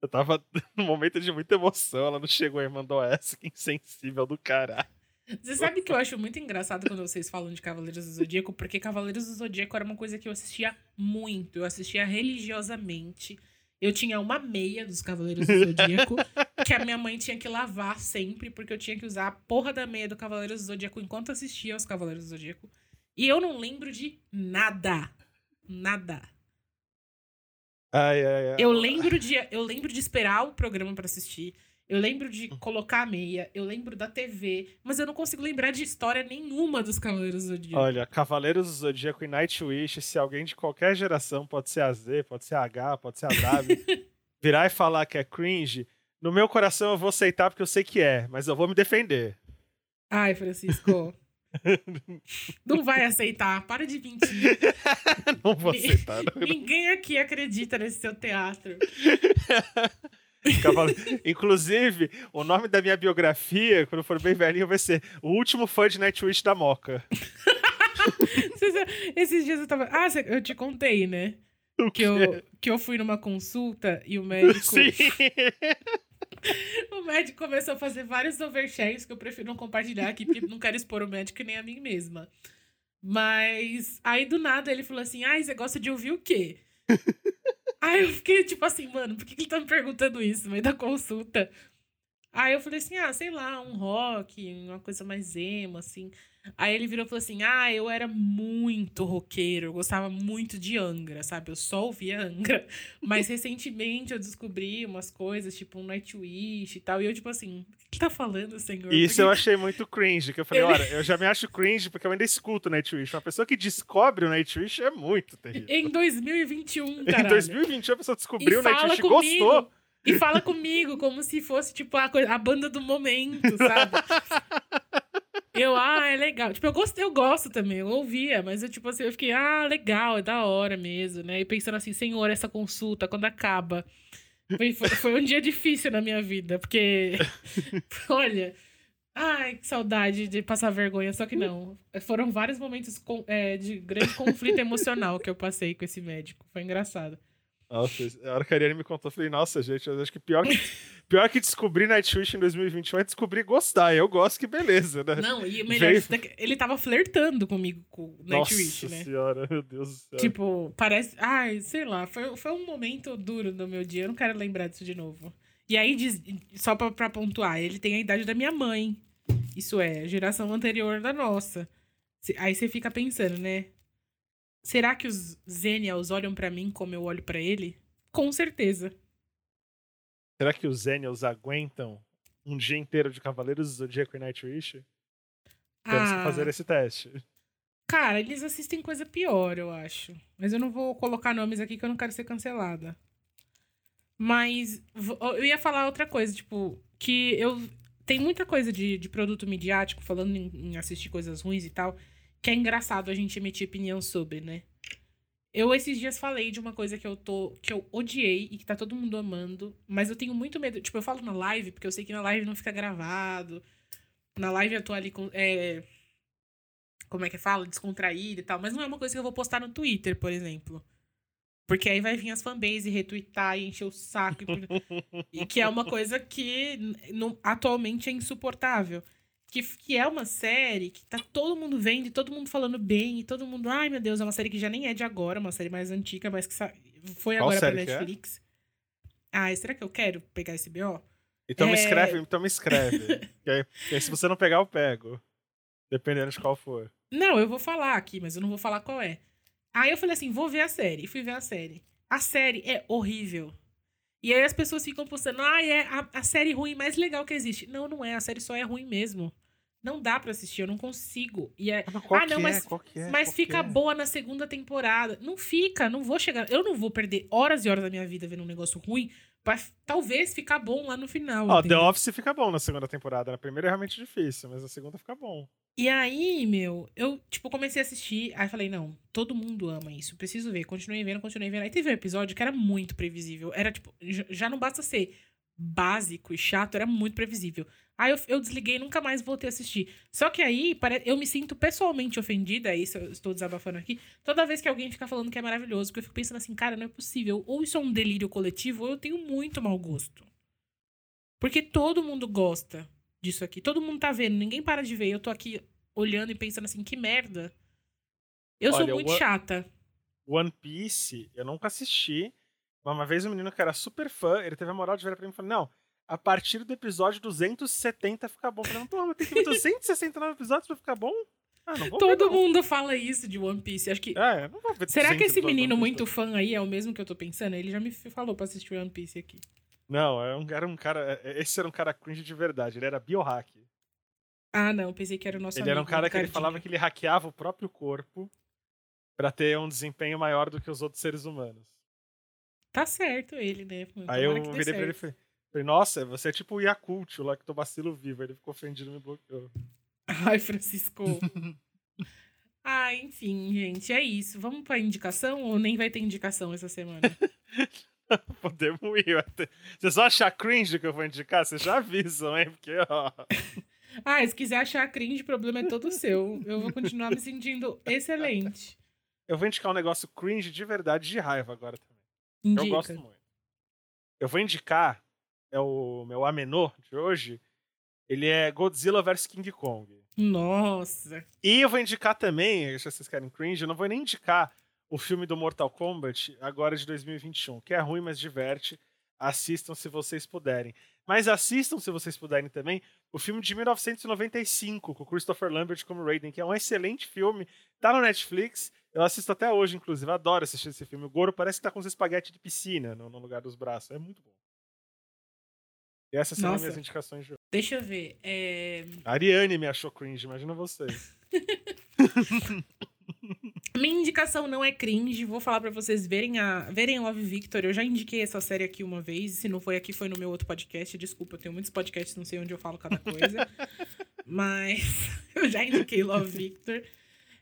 Eu tava *laughs* num momento de muita emoção, ela não chegou e mandou essa, que insensível do caralho. Você sabe que eu acho muito engraçado quando vocês falam de Cavaleiros do Zodíaco, porque Cavaleiros do Zodíaco era uma coisa que eu assistia muito, eu assistia religiosamente. Eu tinha uma meia dos Cavaleiros do Zodíaco, *laughs* que a minha mãe tinha que lavar sempre, porque eu tinha que usar a porra da meia do Cavaleiros do Zodíaco enquanto assistia aos Cavaleiros do Zodíaco. E eu não lembro de nada. Nada. Ai, ai, ai. Eu lembro de, eu lembro de esperar o programa para assistir. Eu lembro de hum. colocar a meia, eu lembro da TV, mas eu não consigo lembrar de história nenhuma dos Cavaleiros do Zodíaco. Olha, Cavaleiros do Zodíaco e Nightwish, se alguém de qualquer geração, pode ser a Z, pode ser a H, pode ser a W, *laughs* virar e falar que é cringe, no meu coração eu vou aceitar porque eu sei que é, mas eu vou me defender. Ai, Francisco. *laughs* não vai aceitar, para de mentir. *laughs* não vou aceitar. Não. Ninguém aqui acredita nesse seu teatro. Inclusive, o nome da minha biografia, quando for bem velhinho, vai ser O Último Fã de Nightwish da Moca. *laughs* Esses dias eu tava. Ah, eu te contei, né? O que, eu, que eu fui numa consulta e o médico. *laughs* Sim. *laughs* o médico começou a fazer vários overshares que eu prefiro não compartilhar aqui, porque não quero expor o médico nem a mim mesma. Mas aí do nada ele falou assim: Ah, você gosta de ouvir o quê? Aí eu fiquei tipo assim, mano, por que, ele tá me perguntando isso no meio da consulta? Aí eu falei assim, ah, sei lá, um rock, uma coisa mais emo, assim. Aí ele virou e falou assim: Ah, eu era muito roqueiro, eu gostava muito de Angra, sabe? Eu só ouvia Angra. *laughs* Mas recentemente eu descobri umas coisas, tipo um Nightwish e tal. E eu, tipo assim, o que tá falando, senhor? Isso porque... eu achei muito cringe. Que eu falei, ele... olha, eu já me acho cringe porque eu ainda escuto Nightwish. Uma pessoa que descobre o Nightwish é muito terrível. Em 2021, cara. *laughs* Em 2021 a pessoa descobriu o Nightwish e gostou. E fala comigo como se fosse, tipo, a, coisa, a banda do momento, sabe? *laughs* Eu, ah, é legal. Tipo, eu gosto, eu gosto também, eu ouvia, mas eu, tipo assim, eu fiquei, ah, legal, é da hora mesmo, né? E pensando assim, senhor, essa consulta, quando acaba? Foi, foi, foi um dia difícil na minha vida, porque, *laughs* olha, ai, que saudade de passar vergonha, só que não. Foram vários momentos com, é, de grande conflito emocional que eu passei com esse médico. Foi engraçado. Nossa, a hora que a Ariane me contou, eu falei, nossa, gente, eu acho que pior que, *laughs* pior que descobrir Nightwish em 2021 é descobrir gostar. Eu gosto, que beleza, né? Não, e melhor, Veio... ele tava flertando comigo com Nightwish, nossa né? senhora, meu Deus do céu. Tipo, parece... Ai, sei lá, foi, foi um momento duro do meu dia, eu não quero lembrar disso de novo. E aí, diz, só pra, pra pontuar, ele tem a idade da minha mãe. Isso é, geração anterior da nossa. Aí você fica pensando, né? Será que os Zenials olham para mim como eu olho para ele? Com certeza. Será que os Zenials aguentam um dia inteiro de Cavaleiros do Zodíaco e Nightwish? Temos ah, que fazer esse teste. Cara, eles assistem coisa pior, eu acho. Mas eu não vou colocar nomes aqui que eu não quero ser cancelada. Mas eu ia falar outra coisa, tipo, que eu. Tem muita coisa de, de produto midiático, falando em, em assistir coisas ruins e tal que é engraçado a gente emitir opinião sobre, né? Eu esses dias falei de uma coisa que eu tô. que eu odiei e que tá todo mundo amando, mas eu tenho muito medo. Tipo, eu falo na live, porque eu sei que na live não fica gravado. Na live eu tô ali com. É, como é que fala? Descontraída e tal. Mas não é uma coisa que eu vou postar no Twitter, por exemplo. Porque aí vai vir as fanbase retweetar e encher o saco. E, *laughs* que é uma coisa que atualmente é insuportável. Que, que é uma série que tá todo mundo vendo e todo mundo falando bem. E todo mundo, ai meu Deus, é uma série que já nem é de agora, uma série mais antiga, mas que foi Qual agora pra é? Netflix. É? Ah, será que eu quero pegar esse BO? Então é... me escreve, então me escreve. *laughs* que, aí, que aí, se você não pegar, eu pego. Dependendo de qual for. Não, eu vou falar aqui, mas eu não vou falar qual é. Aí eu falei assim, vou ver a série. E fui ver a série. A série é horrível. E aí as pessoas ficam postando, ah, é a, a série ruim mais legal que existe. Não, não é. A série só é ruim mesmo. Não dá para assistir, eu não consigo. E é, ah, não, mas, é? é? mas fica é? boa na segunda temporada. Não fica, não vou chegar. Eu não vou perder horas e horas da minha vida vendo um negócio ruim pra talvez ficar bom lá no final. Ó, oh, The Office fica bom na segunda temporada. Na primeira é realmente difícil, mas na segunda fica bom. E aí, meu, eu, tipo, comecei a assistir, aí falei, não, todo mundo ama isso, preciso ver. Continuei vendo, continuei vendo. Aí teve um episódio que era muito previsível. Era, tipo, já não basta ser básico e chato, era muito previsível. Aí eu, eu desliguei nunca mais voltei a assistir. Só que aí, eu me sinto pessoalmente ofendida, isso eu estou desabafando aqui, toda vez que alguém fica falando que é maravilhoso, porque eu fico pensando assim, cara, não é possível. Ou isso é um delírio coletivo, ou eu tenho muito mau gosto. Porque todo mundo gosta disso aqui. Todo mundo tá vendo, ninguém para de ver. Eu tô aqui olhando e pensando assim, que merda. Eu Olha, sou muito One... chata. One Piece, eu nunca assisti. Mas uma vez um menino que era super fã, ele teve a moral de ver pra mim e falou: Não, a partir do episódio 270 fica bom. Eu falei, Pô, mas tem que ver *laughs* 269 episódios pra ficar bom? Ah, Todo ver, mundo fala isso de One Piece. Acho que. É, Será que esse menino muito fã aí é o mesmo que eu tô pensando? Ele já me falou pra assistir One Piece aqui. Não, é era um cara. É, esse era um cara cringe de verdade. Ele era biohack. Ah, não, pensei que era o nosso Ele amigo, era um cara que ele falava que ele hackeava o próprio corpo para ter um desempenho maior do que os outros seres humanos. Tá certo ele, né? Aí eu virei certo. pra ele e falei, falei, nossa, você é tipo o Yakult, o lactobacilo vivo. Ele ficou ofendido e me bloqueou. *laughs* Ai, Francisco. *laughs* ah, enfim, gente, é isso. Vamos pra indicação ou nem vai ter indicação essa semana? *laughs* *laughs* Podemos ir. Vocês vão achar cringe que eu vou indicar? Vocês já avisam, hein? Porque, ó. *laughs* Ah, se quiser achar cringe, o problema é todo seu. Eu vou continuar me sentindo excelente. Eu vou indicar um negócio cringe de verdade, de raiva agora também. Indica. Eu gosto muito. Eu vou indicar, é o meu amenô de hoje. Ele é Godzilla vs King Kong. Nossa! E eu vou indicar também, se vocês querem cringe, eu não vou nem indicar o filme do Mortal Kombat, agora de 2021, que é ruim, mas diverte. Assistam se vocês puderem. Mas assistam, se vocês puderem também, o filme de 1995, com Christopher Lambert como Raiden, que é um excelente filme. Tá no Netflix. Eu assisto até hoje, inclusive. Adoro assistir esse filme. O Goro parece que tá com os espaguete de piscina no, no lugar dos braços. É muito bom. E essas são as minhas indicações de hoje. Deixa eu ver. É... A Ariane me achou cringe, imagina vocês. *laughs* Minha indicação não é cringe, vou falar para vocês verem a verem Love Victor. Eu já indiquei essa série aqui uma vez, se não foi aqui foi no meu outro podcast. Desculpa, eu tenho muitos podcasts, não sei onde eu falo cada coisa. *laughs* mas *laughs* eu já indiquei Love Victor.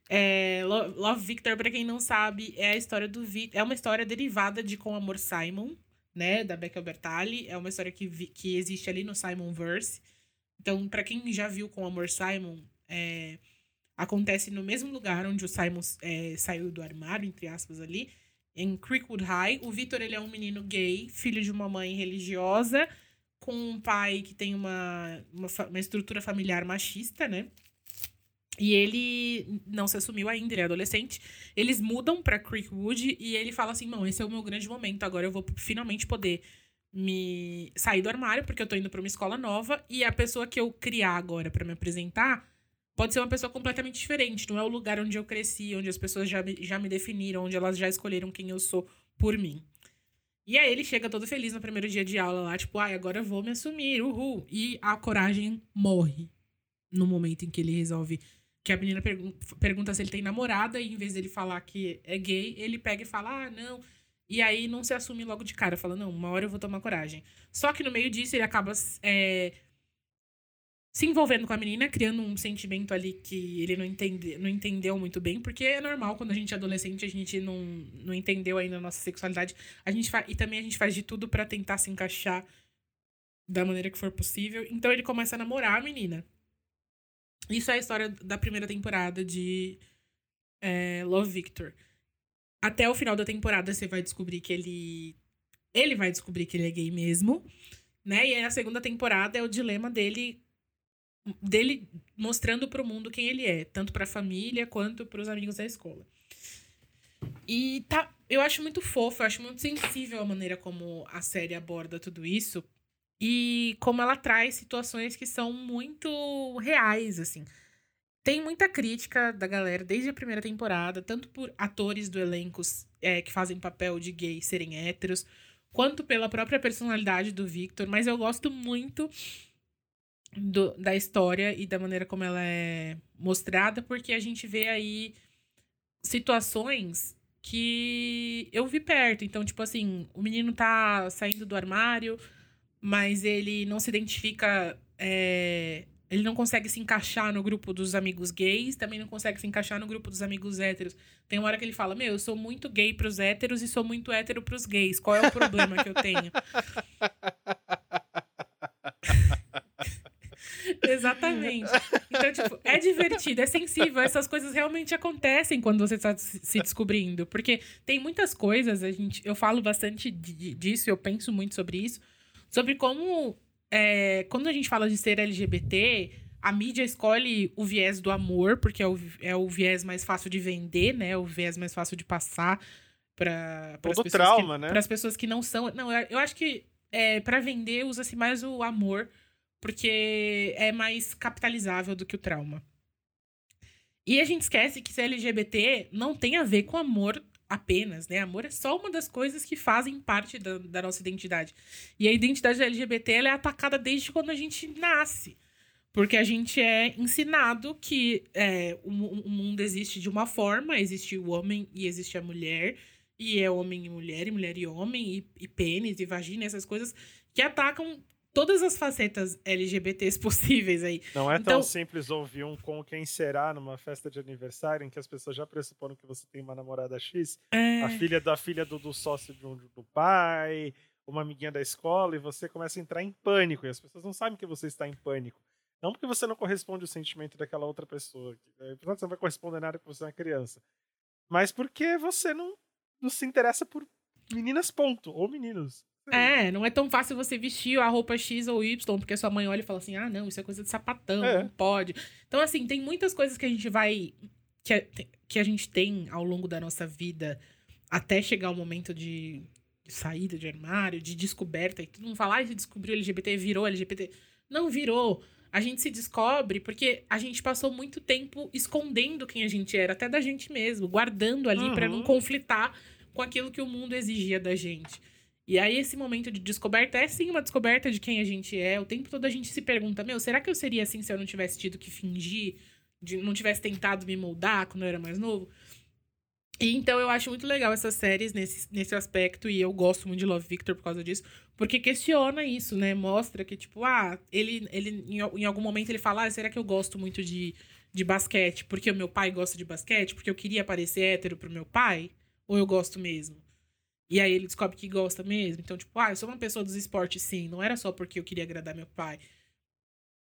É, Love Victor, para quem não sabe, é a história do Victor, é uma história derivada de Com Amor Simon, né, da Becca Bertali, é uma história que, vi, que existe ali no Simon Verse. Então, para quem já viu Com Amor Simon, é, acontece no mesmo lugar onde o Simon é, saiu do armário, entre aspas, ali, em Creekwood High. O Victor, ele é um menino gay, filho de uma mãe religiosa, com um pai que tem uma, uma, uma estrutura familiar machista, né? E ele não se assumiu ainda, ele é adolescente. Eles mudam para Creekwood e ele fala assim: "Não, esse é o meu grande momento, agora eu vou finalmente poder me sair do armário, porque eu tô indo para uma escola nova e a pessoa que eu criar agora para me apresentar pode ser uma pessoa completamente diferente. Não é o lugar onde eu cresci, onde as pessoas já me, já me definiram, onde elas já escolheram quem eu sou por mim. E aí ele chega todo feliz no primeiro dia de aula lá, tipo, ai, agora eu vou me assumir, uhul. E a coragem morre no momento em que ele resolve. Que a menina pergun pergunta se ele tem namorada, e em vez dele falar que é gay, ele pega e fala, ah, não. E aí não se assume logo de cara, fala, não, uma hora eu vou tomar coragem. Só que no meio disso ele acaba é, se envolvendo com a menina, criando um sentimento ali que ele não, entende, não entendeu muito bem, porque é normal quando a gente é adolescente, a gente não, não entendeu ainda a nossa sexualidade. A gente faz, e também a gente faz de tudo para tentar se encaixar da maneira que for possível. Então ele começa a namorar a menina. Isso é a história da primeira temporada de é, Love Victor. Até o final da temporada você vai descobrir que ele. Ele vai descobrir que ele é gay mesmo. Né? E aí a segunda temporada é o dilema dele dele mostrando para o mundo quem ele é, tanto para a família quanto para os amigos da escola. E tá, eu acho muito fofo, eu acho muito sensível a maneira como a série aborda tudo isso e como ela traz situações que são muito reais, assim. Tem muita crítica da galera desde a primeira temporada, tanto por atores do elenco é, que fazem papel de gay serem héteros, quanto pela própria personalidade do Victor, mas eu gosto muito do, da história e da maneira como ela é mostrada, porque a gente vê aí situações que eu vi perto. Então, tipo assim, o menino tá saindo do armário, mas ele não se identifica. É, ele não consegue se encaixar no grupo dos amigos gays, também não consegue se encaixar no grupo dos amigos héteros. Tem uma hora que ele fala: Meu, eu sou muito gay pros héteros e sou muito hétero pros gays. Qual é o problema que eu tenho? *laughs* Exatamente. Então, tipo, é *laughs* divertido, é sensível. Essas coisas realmente acontecem quando você está se descobrindo. Porque tem muitas coisas, a gente, eu falo bastante disso, eu penso muito sobre isso. Sobre como, é, quando a gente fala de ser LGBT, a mídia escolhe o viés do amor, porque é o, é o viés mais fácil de vender, né? O viés mais fácil de passar para as pessoas, trauma, que, né? pessoas que não são. Não, eu acho que é, para vender usa-se mais o amor porque é mais capitalizável do que o trauma. E a gente esquece que ser LGBT não tem a ver com amor apenas, né? Amor é só uma das coisas que fazem parte da, da nossa identidade. E a identidade LGBT é atacada desde quando a gente nasce. Porque a gente é ensinado que é, o, o, mundo existe de uma forma, existe o homem e existe a mulher, e é homem e mulher, e mulher e homem, e, e pênis e vagina, essas coisas que atacam todas as facetas LGBTs *laughs* possíveis aí. Não é então, tão simples ouvir um com quem será numa festa de aniversário em que as pessoas já pressuporam que você tem uma namorada X, é... a filha da filha do, do sócio do, do pai, uma amiguinha da escola, e você começa a entrar em pânico, e as pessoas não sabem que você está em pânico. Não porque você não corresponde ao sentimento daquela outra pessoa. Né, você não vai corresponder nada porque você é uma criança. Mas porque você não, não se interessa por meninas, ponto. Ou meninos. É, não é tão fácil você vestir a roupa X ou Y, porque sua mãe olha e fala assim: ah, não, isso é coisa de sapatão, é. não pode. Então, assim, tem muitas coisas que a gente vai. Que a, que a gente tem ao longo da nossa vida, até chegar o momento de, de saída de armário, de descoberta, e todo mundo fala, ah, você descobriu LGBT, virou LGBT. Não virou. A gente se descobre porque a gente passou muito tempo escondendo quem a gente era, até da gente mesmo, guardando ali uhum. para não conflitar com aquilo que o mundo exigia da gente. E aí, esse momento de descoberta é sim uma descoberta de quem a gente é. O tempo todo a gente se pergunta: meu, será que eu seria assim se eu não tivesse tido que fingir, de, não tivesse tentado me moldar quando eu era mais novo? E então eu acho muito legal essas séries nesse, nesse aspecto, e eu gosto muito de Love Victor por causa disso, porque questiona isso, né? Mostra que, tipo, ah, ele, ele em, em algum momento ele fala: ah, será que eu gosto muito de, de basquete porque o meu pai gosta de basquete? Porque eu queria parecer hétero pro meu pai? Ou eu gosto mesmo? E aí ele descobre que gosta mesmo. Então, tipo, ah, eu sou uma pessoa dos esportes, sim. Não era só porque eu queria agradar meu pai.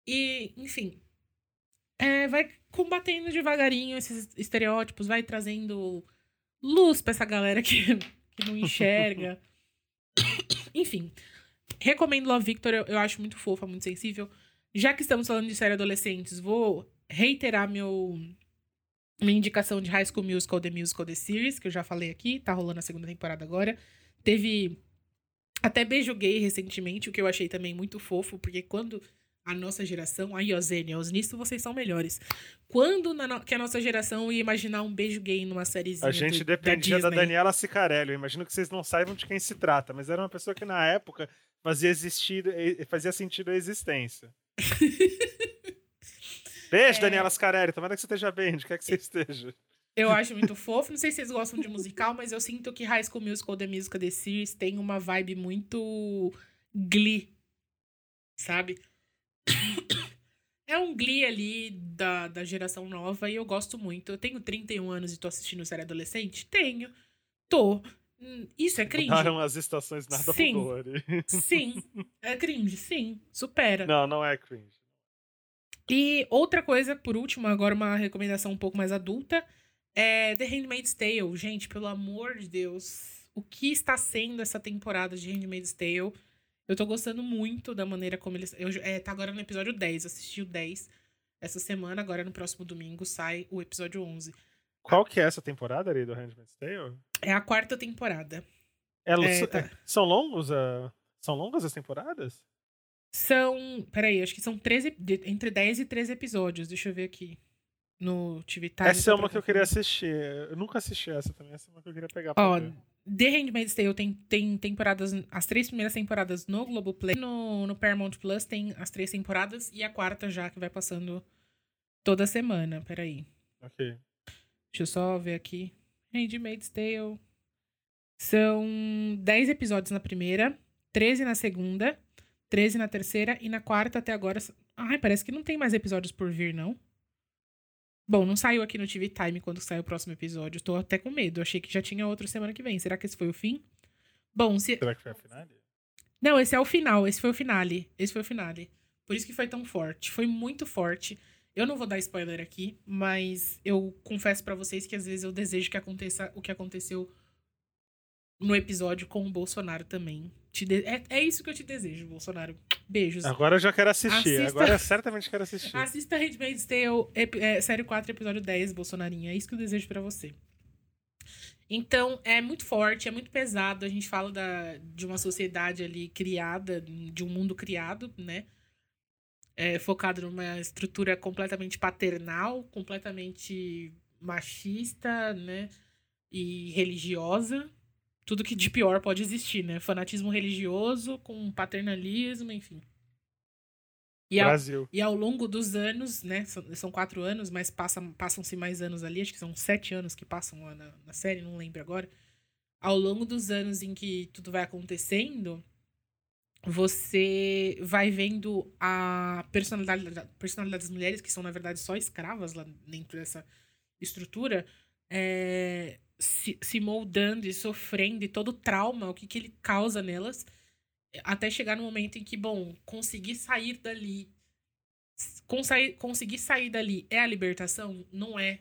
E, enfim. É, vai combatendo devagarinho esses estereótipos, vai trazendo luz pra essa galera que, que não enxerga. *laughs* enfim. Recomendo Love Victor, eu, eu acho muito fofa, muito sensível. Já que estamos falando de série adolescentes, vou reiterar meu minha indicação de High School Musical, The Musical, The Series, que eu já falei aqui, tá rolando a segunda temporada agora. Teve até beijo gay recentemente, o que eu achei também muito fofo, porque quando a nossa geração, aí ó, Zenials, nisso vocês são melhores. Quando no, que a nossa geração ia imaginar um beijo gay numa sériezinha A gente do, dependia da, da, Daniela Cicarelli, eu imagino que vocês não saibam de quem se trata, mas era uma pessoa que na época fazia, existir, fazia sentido a existência. *laughs* Beijo, é... Daniela Scarelli. Tomara que você esteja bem, onde quer que você esteja. Eu acho muito fofo. Não sei se vocês gostam de musical, mas eu sinto que High School Musical, The Musical, The Series tem uma vibe muito Glee, sabe? *coughs* É um Glee ali da, da geração nova e eu gosto muito. Eu tenho 31 anos e tô assistindo série adolescente? Tenho. Tô. Hum, isso é cringe. Mudaram as estações nada sim. mudou ali. Sim. *laughs* É cringe, sim. Supera. Não, não é cringe. E outra coisa, por último, agora uma recomendação um pouco mais adulta, É The Handmaid's Tale, gente, pelo amor de Deus. O que está sendo essa temporada de Handmaid's Tale? Eu tô gostando muito da maneira como eles. Eu, é, tá agora no episódio 10, assisti o 10 essa semana, agora no próximo domingo sai o episódio 11. Qual que é essa temporada ali do Handmaid's Tale? É a quarta temporada. É, é, tá. São longos? Uh, são longas as temporadas? São. Peraí, acho que são 13, entre 10 e 13 episódios. Deixa eu ver aqui. No TV Time. Essa é uma que eu queria assistir. Eu nunca assisti essa também. Essa é uma que eu queria pegar. Ó, ver. The Handmaid's Tale tem, tem temporadas. As três primeiras temporadas no Globoplay. No, no Paramount Plus tem as três temporadas. E a quarta já, que vai passando toda semana. Peraí. Ok. Deixa eu só ver aqui. Handmaid's Tale. São 10 episódios na primeira, 13 na segunda, 13 na terceira e na quarta até agora. Ai, parece que não tem mais episódios por vir, não. Bom, não saiu aqui no TV Time quando sair o próximo episódio. Tô até com medo. Achei que já tinha outro semana que vem. Será que esse foi o fim? Bom, se. Será que foi a finale? Não, esse é o final. Esse foi o finale. Esse foi o finale. Por isso que foi tão forte. Foi muito forte. Eu não vou dar spoiler aqui, mas eu confesso para vocês que às vezes eu desejo que aconteça o que aconteceu no episódio com o Bolsonaro também. De... É, é isso que eu te desejo, Bolsonaro. Beijos. Agora eu já quero assistir. Assista... Agora eu certamente quero assistir. Assista Handmaid's Tale, é, série 4, episódio 10, Bolsonarinho. É isso que eu desejo para você. Então, é muito forte, é muito pesado. A gente fala da, de uma sociedade ali criada, de um mundo criado, né? É, focado numa estrutura completamente paternal, completamente machista, né? E religiosa tudo que de pior pode existir, né? Fanatismo religioso com paternalismo, enfim. E ao, Brasil. e ao longo dos anos, né? São, são quatro anos, mas passam, passam-se mais anos ali, acho que são sete anos que passam lá na, na série, não lembro agora. Ao longo dos anos em que tudo vai acontecendo, você vai vendo a personalidade, personalidade das mulheres, que são, na verdade, só escravas lá dentro dessa estrutura, é, se, se moldando e sofrendo e todo o trauma, o que, que ele causa nelas, até chegar no momento em que, bom, conseguir sair dali. Conseguir, conseguir sair dali é a libertação? Não é.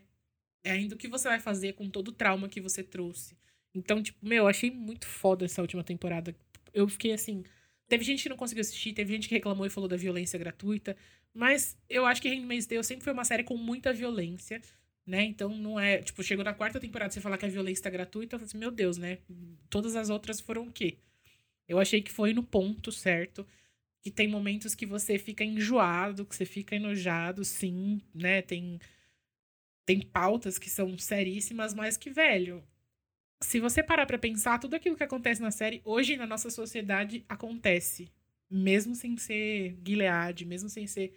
É ainda o que você vai fazer com todo o trauma que você trouxe. Então, tipo, meu, eu achei muito foda essa última temporada. Eu fiquei assim. Teve gente que não conseguiu assistir, teve gente que reclamou e falou da violência gratuita. Mas eu acho que Handmaid's Tale sempre foi uma série com muita violência né? Então não é, tipo, chegou na quarta temporada você falar que a violência tá gratuita, eu falei assim, meu Deus, né? Todas as outras foram o quê? Eu achei que foi no ponto certo, que tem momentos que você fica enjoado, que você fica enojado, sim, né? Tem tem pautas que são seríssimas, mas que velho, se você parar para pensar, tudo aquilo que acontece na série hoje na nossa sociedade acontece, mesmo sem ser Gilead, mesmo sem ser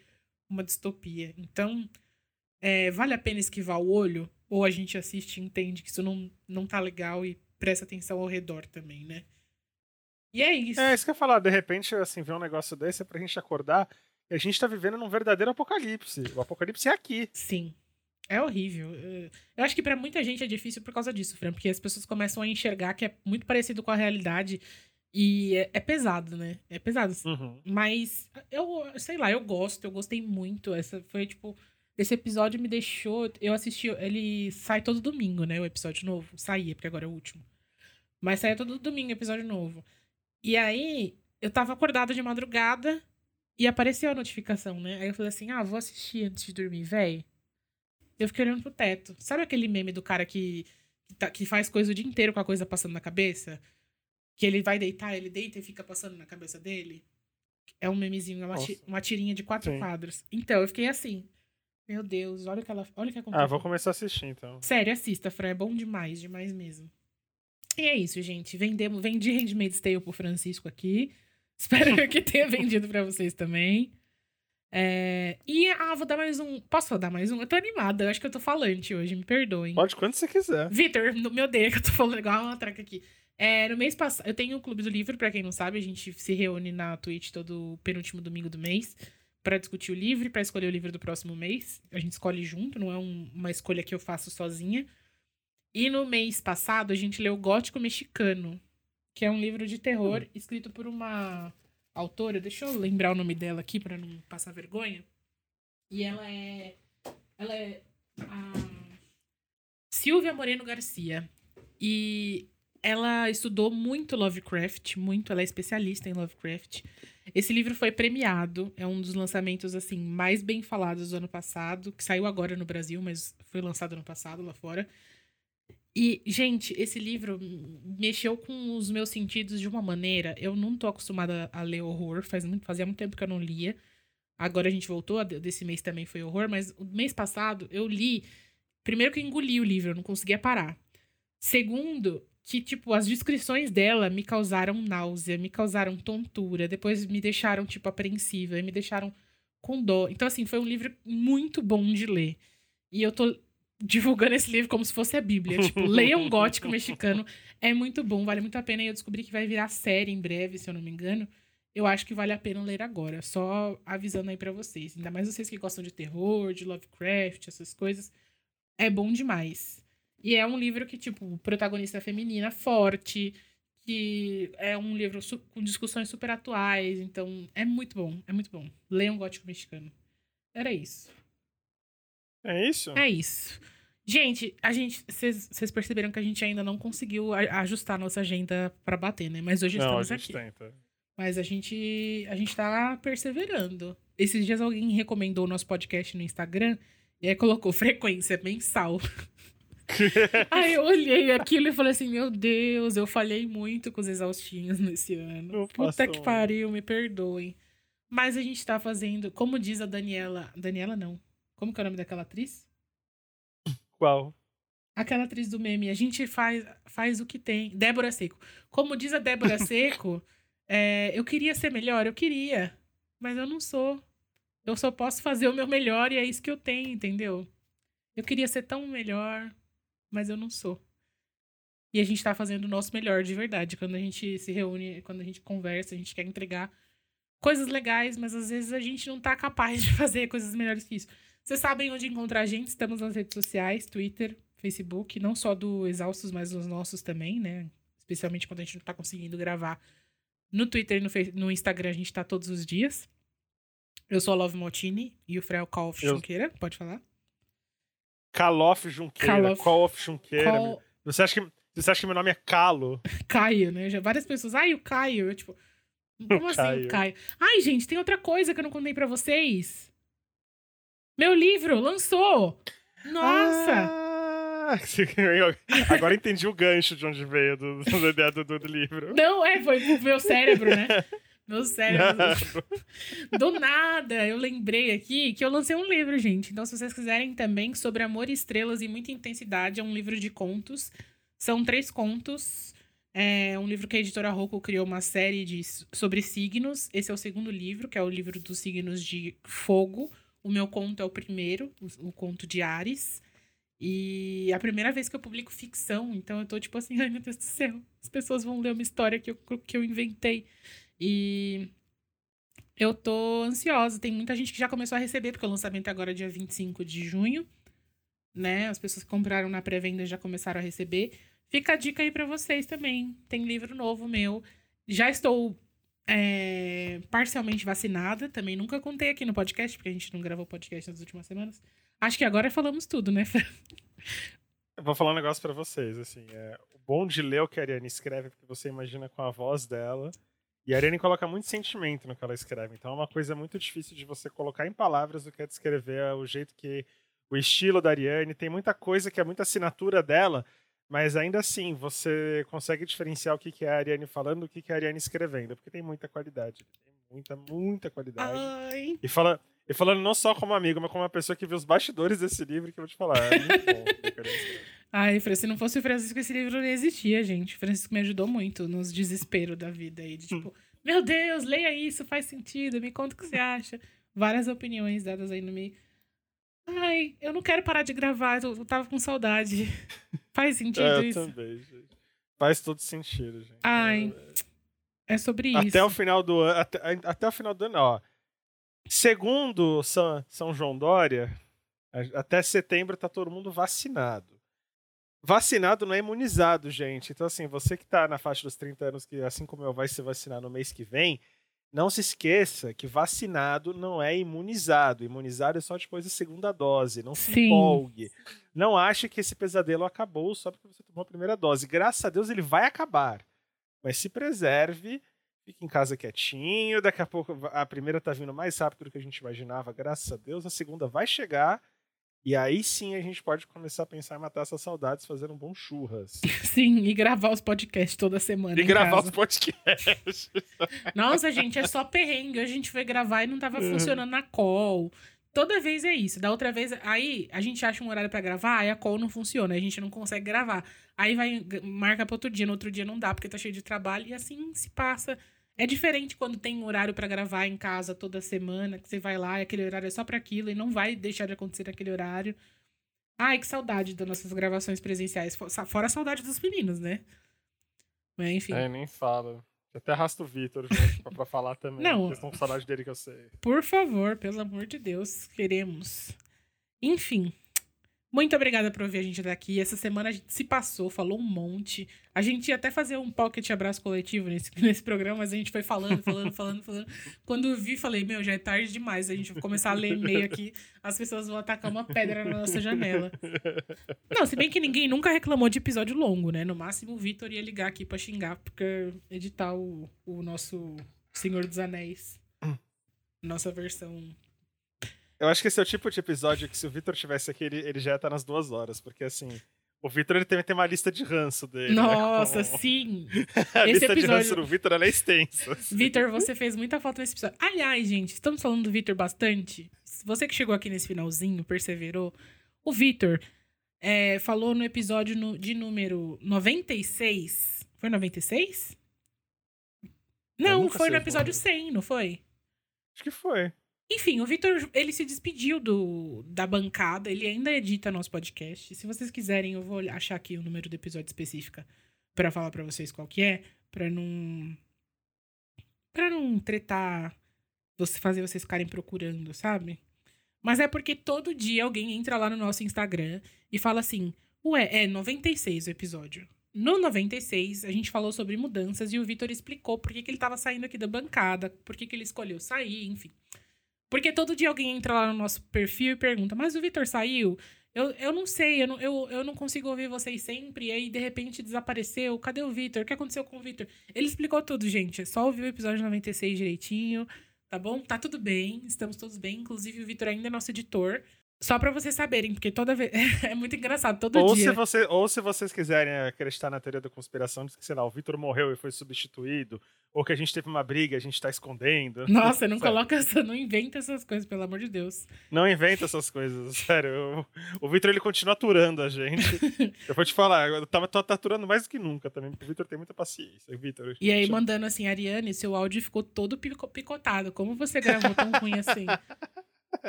uma distopia. Então, é, vale a pena esquivar o olho? Ou a gente assiste e entende que isso não, não tá legal e presta atenção ao redor também, né? E é isso. É, isso que eu ia falar. De repente, assim, ver um negócio desse é pra gente acordar e a gente tá vivendo num verdadeiro apocalipse. O apocalipse é aqui. Sim. É horrível. Eu acho que para muita gente é difícil por causa disso, Fran, porque as pessoas começam a enxergar que é muito parecido com a realidade e é, é pesado, né? É pesado. Uhum. Mas eu, sei lá, eu gosto, eu gostei muito. Essa foi, tipo, esse episódio me deixou. Eu assisti. Ele sai todo domingo, né? O episódio novo. Saía, porque agora é o último. Mas saia todo domingo episódio novo. E aí, eu tava acordada de madrugada e apareceu a notificação, né? Aí eu falei assim: ah, vou assistir antes de dormir, véi. Eu fiquei olhando pro teto. Sabe aquele meme do cara que, que, tá, que faz coisa o dia inteiro com a coisa passando na cabeça? Que ele vai deitar, ele deita e fica passando na cabeça dele? É um memezinho, é uma, uma tirinha de quatro Sim. quadros. Então, eu fiquei assim. Meu Deus, olha o que ela, olha o que aconteceu. Ah, vou começar a assistir então. Sério, assista, Fran, é bom demais, demais mesmo. E é isso, gente. Vendemos, vendi Handmaid's Tale pro Francisco aqui. *laughs* Espero que tenha vendido para vocês também. É... E, ah, vou dar mais um. Posso dar mais um? Eu tô animada, eu acho que eu tô falante hoje, me perdoem. Pode quando você quiser. Vitor, me odeia que eu tô falando igual uma traca aqui. É, no mês passado, eu tenho o Clube do Livro, para quem não sabe, a gente se reúne na Twitch todo penúltimo domingo do mês para discutir o livro, para escolher o livro do próximo mês. A gente escolhe junto, não é um, uma escolha que eu faço sozinha. E no mês passado a gente leu Gótico Mexicano, que é um livro de terror hum. escrito por uma autora, deixa eu lembrar o nome dela aqui para não passar vergonha. E ela é ela é a Silvia Moreno Garcia. E ela estudou muito Lovecraft, muito, ela é especialista em Lovecraft. Esse livro foi premiado, é um dos lançamentos assim mais bem falados do ano passado, que saiu agora no Brasil, mas foi lançado ano passado lá fora. E, gente, esse livro mexeu com os meus sentidos de uma maneira. Eu não tô acostumada a ler horror, faz muito, fazia muito tempo que eu não lia. Agora a gente voltou, desse mês também foi horror, mas o mês passado eu li. Primeiro que eu engoli o livro, eu não conseguia parar. Segundo, que, tipo, as descrições dela me causaram náusea, me causaram tontura, depois me deixaram, tipo, apreensiva, e me deixaram com dó. Então, assim, foi um livro muito bom de ler. E eu tô divulgando esse livro como se fosse a Bíblia. Tipo, *laughs* leiam gótico mexicano. É muito bom, vale muito a pena. E eu descobri que vai virar série em breve, se eu não me engano. Eu acho que vale a pena ler agora. Só avisando aí para vocês. Ainda mais vocês que gostam de terror, de Lovecraft, essas coisas. É bom demais. E é um livro que, tipo, protagonista feminina forte, que é um livro com discussões super atuais. Então, é muito bom, é muito bom. Leiam Gótico Mexicano. Era isso. É isso? É isso. Gente, a gente. Vocês perceberam que a gente ainda não conseguiu ajustar nossa agenda para bater, né? Mas hoje não, estamos a gente aqui. Tenta. Mas a gente, a gente tá perseverando. Esses dias alguém recomendou o nosso podcast no Instagram e aí colocou *laughs* frequência mensal. *laughs* aí eu olhei aquilo e falei assim: Meu Deus, eu falhei muito com os exaustinhos nesse ano. Puta que pariu, me perdoem. Mas a gente tá fazendo, como diz a Daniela. Daniela não. Como que é o nome daquela atriz? Qual? Aquela atriz do meme. A gente faz, faz o que tem. Débora Seco. Como diz a Débora *laughs* Seco, é, eu queria ser melhor, eu queria. Mas eu não sou. Eu só posso fazer o meu melhor e é isso que eu tenho, entendeu? Eu queria ser tão melhor, mas eu não sou. E a gente tá fazendo o nosso melhor de verdade. Quando a gente se reúne, quando a gente conversa, a gente quer entregar coisas legais, mas às vezes a gente não tá capaz de *laughs* fazer coisas melhores que isso. Vocês sabem onde encontrar a gente? Estamos nas redes sociais, Twitter, Facebook, não só do Exaustos, mas dos nossos também, né? Especialmente quando a gente não tá conseguindo gravar. No Twitter e no, no Instagram a gente tá todos os dias. Eu sou a Love Motini e o Frel Eu... Junqueira. Pode falar? Call Junqueira. Call of, Call of Junqueira. Call... Você, acha que, você acha que meu nome é Calo? *laughs* Caio, né? Já várias pessoas. Ai, o Caio. Eu, tipo, como o assim Caio. o Caio? Ai, gente, tem outra coisa que eu não contei para vocês. Meu livro lançou! Nossa! Ah, *laughs* agora entendi o gancho de onde veio do, do do, do, livro. Não, é, foi pro meu cérebro, né? *laughs* Meu cérebro. *laughs* Do nada, eu lembrei aqui que eu lancei um livro, gente. Então, se vocês quiserem também sobre amor, estrelas e muita intensidade, é um livro de contos. São três contos. É um livro que a editora Rocco criou uma série de, sobre signos. Esse é o segundo livro, que é o livro dos signos de fogo. O meu conto é o primeiro, o, o conto de Ares. E é a primeira vez que eu publico ficção, então eu tô tipo assim, *laughs* ai meu Deus do céu, as pessoas vão ler uma história que eu, que eu inventei. E eu tô ansiosa. Tem muita gente que já começou a receber, porque o lançamento é agora dia 25 de junho, né? As pessoas que compraram na pré-venda já começaram a receber. Fica a dica aí para vocês também. Tem livro novo meu. Já estou é, parcialmente vacinada. Também nunca contei aqui no podcast, porque a gente não gravou podcast nas últimas semanas. Acho que agora falamos tudo, né, Eu vou falar um negócio para vocês, assim, é, o bom de ler o que a Ariane escreve, é porque você imagina com a voz dela, e a Ariane coloca muito sentimento no que ela escreve, então é uma coisa muito difícil de você colocar em palavras o que é descrever o jeito que, o estilo da Ariane, tem muita coisa que é muita assinatura dela, mas ainda assim, você consegue diferenciar o que, é a Ariane falando do que, é a Ariane escrevendo, porque tem muita qualidade. Tem muita, muita qualidade. Ai. E, fala, e falando não só como amigo, mas como uma pessoa que viu os bastidores desse livro, que eu vou te falar. É muito bom. *laughs* Ai, se não fosse o Francisco, esse livro não existia, gente. O Francisco me ajudou muito nos desesperos da vida aí. De, tipo, meu Deus, leia isso, faz sentido, me conta o que você acha. Várias opiniões dadas aí no meio. Ai, eu não quero parar de gravar, eu tava com saudade. *laughs* Faz sentido é, isso? também, gente. Faz todo sentido, gente. Ai, é, é sobre até isso. O final do ano, até, até o final do ano, ó. Segundo São, São João Dória, até setembro tá todo mundo vacinado. Vacinado não é imunizado, gente. Então, assim, você que tá na faixa dos 30 anos, que assim como eu vai se vacinar no mês que vem, Não se esqueça que vacinado não é imunizado. Imunizado é só depois da segunda dose. Não se Sim. empolgue. Não ache que esse pesadelo acabou só porque você tomou a primeira dose. Graças a Deus ele vai acabar. Mas se preserve, fique em casa quietinho. Daqui a pouco a primeira tá vindo mais rápido do que a gente imaginava, graças a Deus. A segunda vai chegar. E aí sim a gente pode começar a pensar em matar essas saudades fazendo um bom churras. *laughs* Sim, e gravar os podcasts toda semana. E gravar casa. os podcasts. *laughs* Nossa, gente, é só perrengue. Hoje a gente foi gravar e não tava uhum. funcionando na call. Toda vez é isso. Da outra vez, aí a gente acha um horário para gravar, aí a call não funciona, a gente não consegue gravar. Aí vai, marca pra outro dia, no outro dia não dá, porque tá cheio de trabalho, e assim se passa. É diferente quando tem um horário para gravar em casa toda semana, que você vai lá e aquele horário é só para aquilo e não vai deixar de acontecer naquele horário. Ai, que saudade das nossas gravações presenciais. Fora a saudade dos meninos, né? Mas enfim. É, nem fala. Eu até arrasto o Vitor pra, pra falar também. Não. Vocês estão com saudade dele que eu sei. Por favor, pelo amor de Deus, queremos. Enfim. Muito obrigada por ouvir a gente daqui. Essa semana a gente se passou, falou um monte. A gente ia até fazer um pocket abraço coletivo nesse, *laughs* nesse programa, mas a gente foi falando, falando, falando, falando. Quando eu vi, falei, meu, já é tarde demais. A gente vai começar a ler e-mail aqui, as pessoas vão atacar uma pedra na nossa janela. Não, se bem que ninguém nunca reclamou de episódio longo, né? No máximo o Vitor ia ligar aqui pra xingar, porque editar o, o nosso Senhor dos Anéis. Nossa versão eu acho que esse é o tipo de episódio que se o Victor tivesse aqui, ele, ele já ia estar nas duas horas, porque assim. O Victor ele também tem uma lista de ranço dele. Né, Nossa, né? sim! *laughs* a esse lista episódio... de ranço do Victor é extensa. Assim. Victor, você fez muita falta nesse episódio. Aliás, gente, estamos falando do Victor bastante. Você que chegou aqui nesse finalzinho, perseverou. O Victor é, falou no episódio no, de número 96. Foi 96? Não, foi no episódio 100, não foi? Acho que foi. Enfim, o Vitor, ele se despediu do, da bancada, ele ainda edita nosso podcast. Se vocês quiserem, eu vou achar aqui o número do episódio específico para falar para vocês qual que é, para não para não tretar, você fazer vocês ficarem procurando, sabe? Mas é porque todo dia alguém entra lá no nosso Instagram e fala assim: "Ué, é 96 o episódio". No 96, a gente falou sobre mudanças e o Vitor explicou por que, que ele estava saindo aqui da bancada, por que, que ele escolheu sair, enfim. Porque todo dia alguém entra lá no nosso perfil e pergunta: Mas o Vitor saiu? Eu, eu não sei, eu não, eu, eu não consigo ouvir vocês sempre. E aí, de repente, desapareceu. Cadê o Vitor? O que aconteceu com o Vitor? Ele explicou tudo, gente. É só ouvir o episódio 96 direitinho, tá bom? Tá tudo bem, estamos todos bem. Inclusive, o Vitor ainda é nosso editor. Só para vocês saberem, porque toda vez. *laughs* é muito engraçado, todo ou dia. Se você, ou se vocês quiserem acreditar na teoria da conspiração, que, sei lá, o Vitor morreu e foi substituído, ou que a gente teve uma briga, a gente tá escondendo. Nossa, *laughs* não coloca essa, não inventa essas coisas, pelo amor de Deus. Não inventa essas coisas, *laughs* sério. O, o Vitor, ele continua aturando a gente. eu vou te falar, eu tava tô, tô aturando mais do que nunca também, porque o Vitor tem muita paciência. Victor, e aí, mandando assim, Ariane, seu áudio ficou todo picotado. Como você gravou tão ruim assim?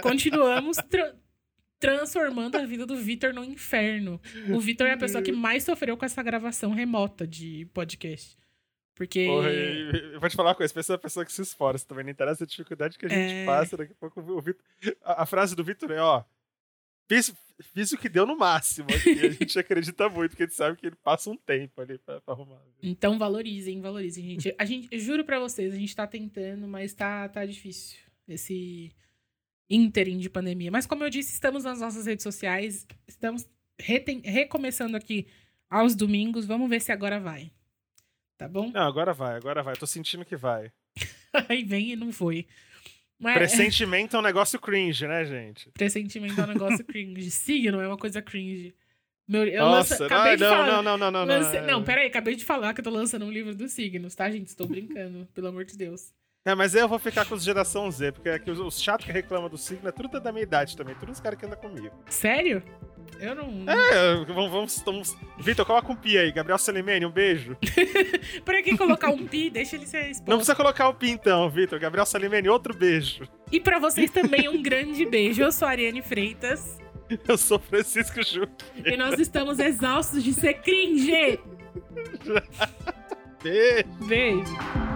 Continuamos transformando a vida do Vitor no inferno. O Vitor é a pessoa que mais sofreu com essa gravação remota de podcast. Porque. Porra, eu vou te falar uma coisa, pensa é a pessoa que se esforça também, não interessa a dificuldade que a gente é... passa, daqui a pouco o Vitor. A, a, frase do Vitor é, ó. Fiz, fiz o que deu no máximo. A gente acredita muito, porque a gente sabe que ele passa um tempo ali pra, pra arrumar. Então valorizem, valorizem, gente. A gente, juro pra vocês, a gente tá tentando, mas tá, tá difícil. Esse ínterim de pandemia. Mas como eu disse, estamos nas nossas redes sociais, estamos recomeçando aqui aos domingos. Vamos ver se agora vai. Tá bom? Não, agora vai, agora vai. Tô sentindo que vai. *laughs* Aí vem e não foi. Mas... Pressentimento é um negócio cringe, né, gente? Pressentimento é um negócio cringe. *laughs* Signo é uma coisa cringe. Meu, eu Nossa, lança, acabei não, de falar, não, não, não, não, lance, não. Não, peraí, acabei de falar que eu tô lançando um livro dos signos, tá, gente? Estou brincando, pelo amor de Deus. É, mas eu vou ficar com os geração Z, porque aqui os, os chatos que reclamam do signo é tudo da minha idade também, todos os caras que andam comigo. Sério? Eu não. É, vamos. vamos, vamos... Vitor, coloca um pi aí. Gabriel Salimene, um beijo. *laughs* pra que colocar um pi? Deixa ele ser exposto. Não precisa colocar o pi então, Vitor. Gabriel Salimene, outro beijo. E para vocês também um grande beijo. Eu sou a Ariane Freitas. Eu sou Francisco Ju. E nós estamos exaustos de ser cringe. *laughs* Beijo. Beijo.